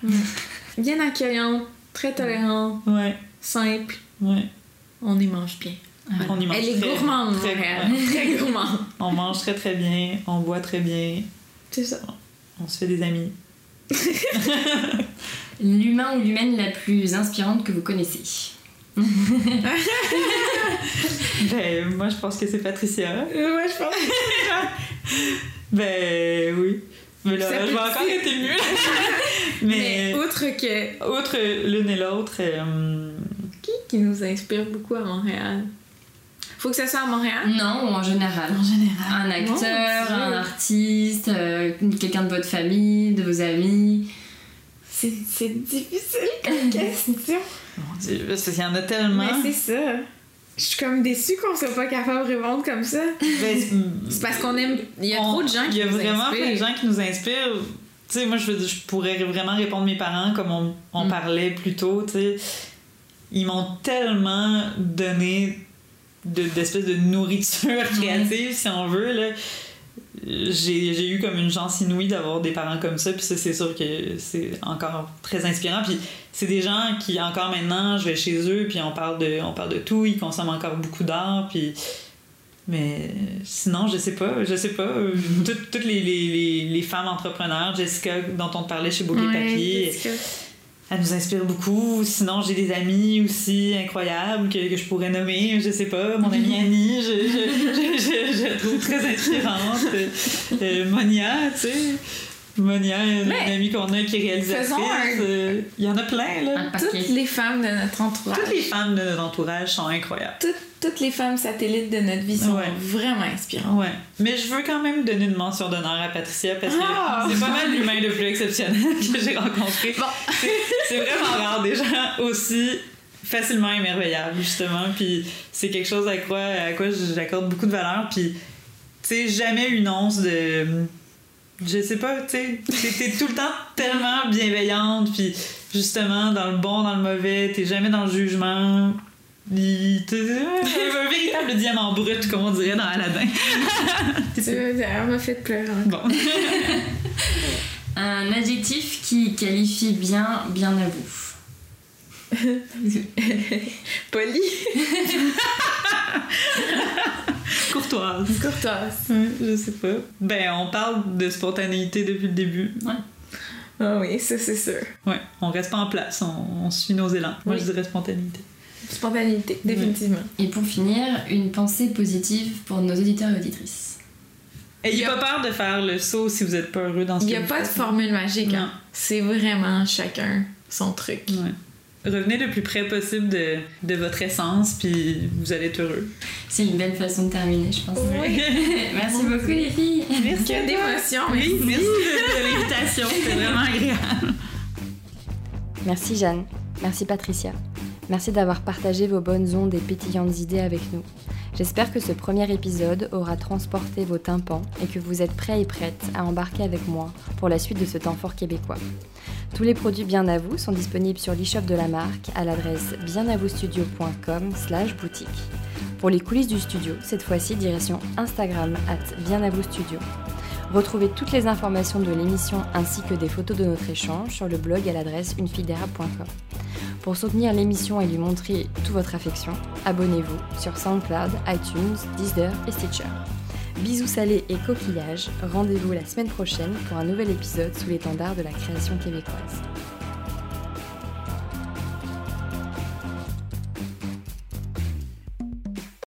S3: Bien accueillante, très tolérante,
S2: Ouais,
S3: simple. On y mange bien.
S2: On y mange
S3: Elle est gourmande,
S2: très-. *laughs*
S3: Très gourmande.
S2: On mange très très bien, on boit très bien,
S3: C'est ça.
S2: on se fait des amis. *laughs*
S1: L'humain ou l'humaine la plus inspirante que vous connaissez *laughs*
S2: Ben, moi, je pense que c'est Patricia.
S3: Ouais, je pense.
S2: Ben oui. Mais là, je vais encore
S3: être-
S2: émue.
S3: Mais
S2: Mais,
S3: outre que.
S2: outre l'une et l'autre, euh,
S3: Qui qui nous inspire beaucoup à Montréal? Faut que ça soit à Montréal?
S1: Non, ou en général
S2: général.
S1: Un acteur, un artiste, euh, quelqu'un de votre famille, de vos amis.
S3: C'est difficile comme *laughs* question.
S2: Mon Dieu, parce qu'il y en a tellement.
S3: Mais c'est ça. Je suis comme déçue qu'on soit pas capable de répondre comme ça.
S2: Ben, *laughs*
S3: C'est parce qu'on aime. Il y a
S2: on-
S3: trop de gens qui
S2: Il y a
S3: nous
S2: vraiment
S3: inspirent.
S2: plein de gens qui nous inspirent. Tu sais, moi, je, je pourrais vraiment répondre mes parents comme on, on
S1: Mm.
S2: parlait plus tôt, tu sais. Ils m'ont tellement donné d'espèce de, nourriture créative, si on veut. Là. J'ai j'ai eu comme une chance inouïe d'avoir des parents comme ça, puis ça, c'est sûr que c'est encore très inspirant. Puis c'est des gens qui, encore maintenant, je vais chez eux, puis on parle de, on parle de tout, ils consomment encore beaucoup d'art, puis. Mais sinon, je sais pas, je sais pas. Toutes, toutes les, les, les, les femmes entrepreneurs, Jessica, dont on te parlait chez Bouquet
S3: Ouais,
S2: Papier,
S3: Jessica.
S2: Elle nous inspire beaucoup. Sinon, j'ai des amis aussi incroyables que, que je pourrais nommer. Je sais pas, mon amie Annie, je, je, je, trouve très inspirante. Euh, Monia, tu sais. Monia, une, amie qu'on a qui
S3: faisons un-
S2: Euh, Il y en a plein, là.
S4: Paquet.
S3: Toutes les femmes de notre entourage.
S2: Toutes les femmes de notre entourage sont incroyables.
S3: Toutes, toutes les femmes satellites de notre vie sont
S2: Ouais.
S3: vraiment inspirantes.
S2: Ouais. Mais je veux quand même donner une mention d'honneur à Patricia parce que
S3: Ah!
S2: c'est pas mal l'humain le plus exceptionnel *laughs* que j'ai rencontré.
S3: Bon.
S2: C'est- C'est vraiment rare des gens aussi facilement émerveillables, justement. Puis c'est quelque chose à quoi, à quoi j'accorde beaucoup de valeur. Puis, tu sais, jamais une once de. Je sais pas, tu sais, t'es- tout le temps tellement bienveillante, puis justement, dans le bon, dans le mauvais, t'es jamais dans le jugement. Il- un véritable diamant brut, comme on dirait dans Aladdin. *laughs*
S3: Elle m'a fait pleurer. encore.
S2: Bon. *laughs*
S4: Un adjectif qui qualifie bien, bien à vous. *laughs*
S3: Poli.
S2: Courtoise.
S3: Courtoise.
S2: Ouais, je sais pas. Ben, on parle de spontanéité depuis le début.
S3: Ah oui, ça c'est sûr.
S2: Ouais, on reste pas en place, on, on suit nos élans. Moi,
S3: Oui.
S2: je dirais spontanéité.
S3: Spontanéité, définitivement.
S4: Et pour finir, une pensée positive pour nos auditeurs et auditrices.
S2: Ayez
S3: Y a-
S2: pas peur de faire le saut si vous êtes pas heureux dans ce
S3: Il n'y a pas de formule magique.
S2: Non.
S3: hein. C'est vraiment chacun son truc.
S2: Ouais. Revenez le plus près possible de, de votre essence, puis vous allez être heureux.
S4: C'est une belle façon de terminer, je pense.
S3: Oui. *laughs*
S4: Merci beaucoup les filles.
S2: Merci.
S3: Que d'émotion,
S2: Oui, merci de, l'invitation, c'était vraiment agréable.
S1: Merci Jeanne, merci Patricia. Merci d'avoir partagé vos bonnes ondes et pétillantes idées avec nous. J'espère que ce premier épisode aura transporté vos tympans et que vous êtes prêts et prêtes à embarquer avec moi pour la suite de ce temps fort québécois. Tous les produits bien à vous sont disponibles sur l'e-shop de la marque à l'adresse bienavoustudio.com slash boutique. Pour les coulisses du studio, cette fois-ci direction Instagram at bienavoustudio. Retrouvez toutes les informations de l'émission ainsi que des photos de notre échange sur le blog à l'adresse unefidera.com. Pour soutenir l'émission et lui montrer toute votre affection, abonnez-vous sur SoundCloud, iTunes, Deezer et Stitcher. Bisous salés et coquillages, rendez-vous la semaine prochaine pour un nouvel épisode sous l'étendard de la création québécoise.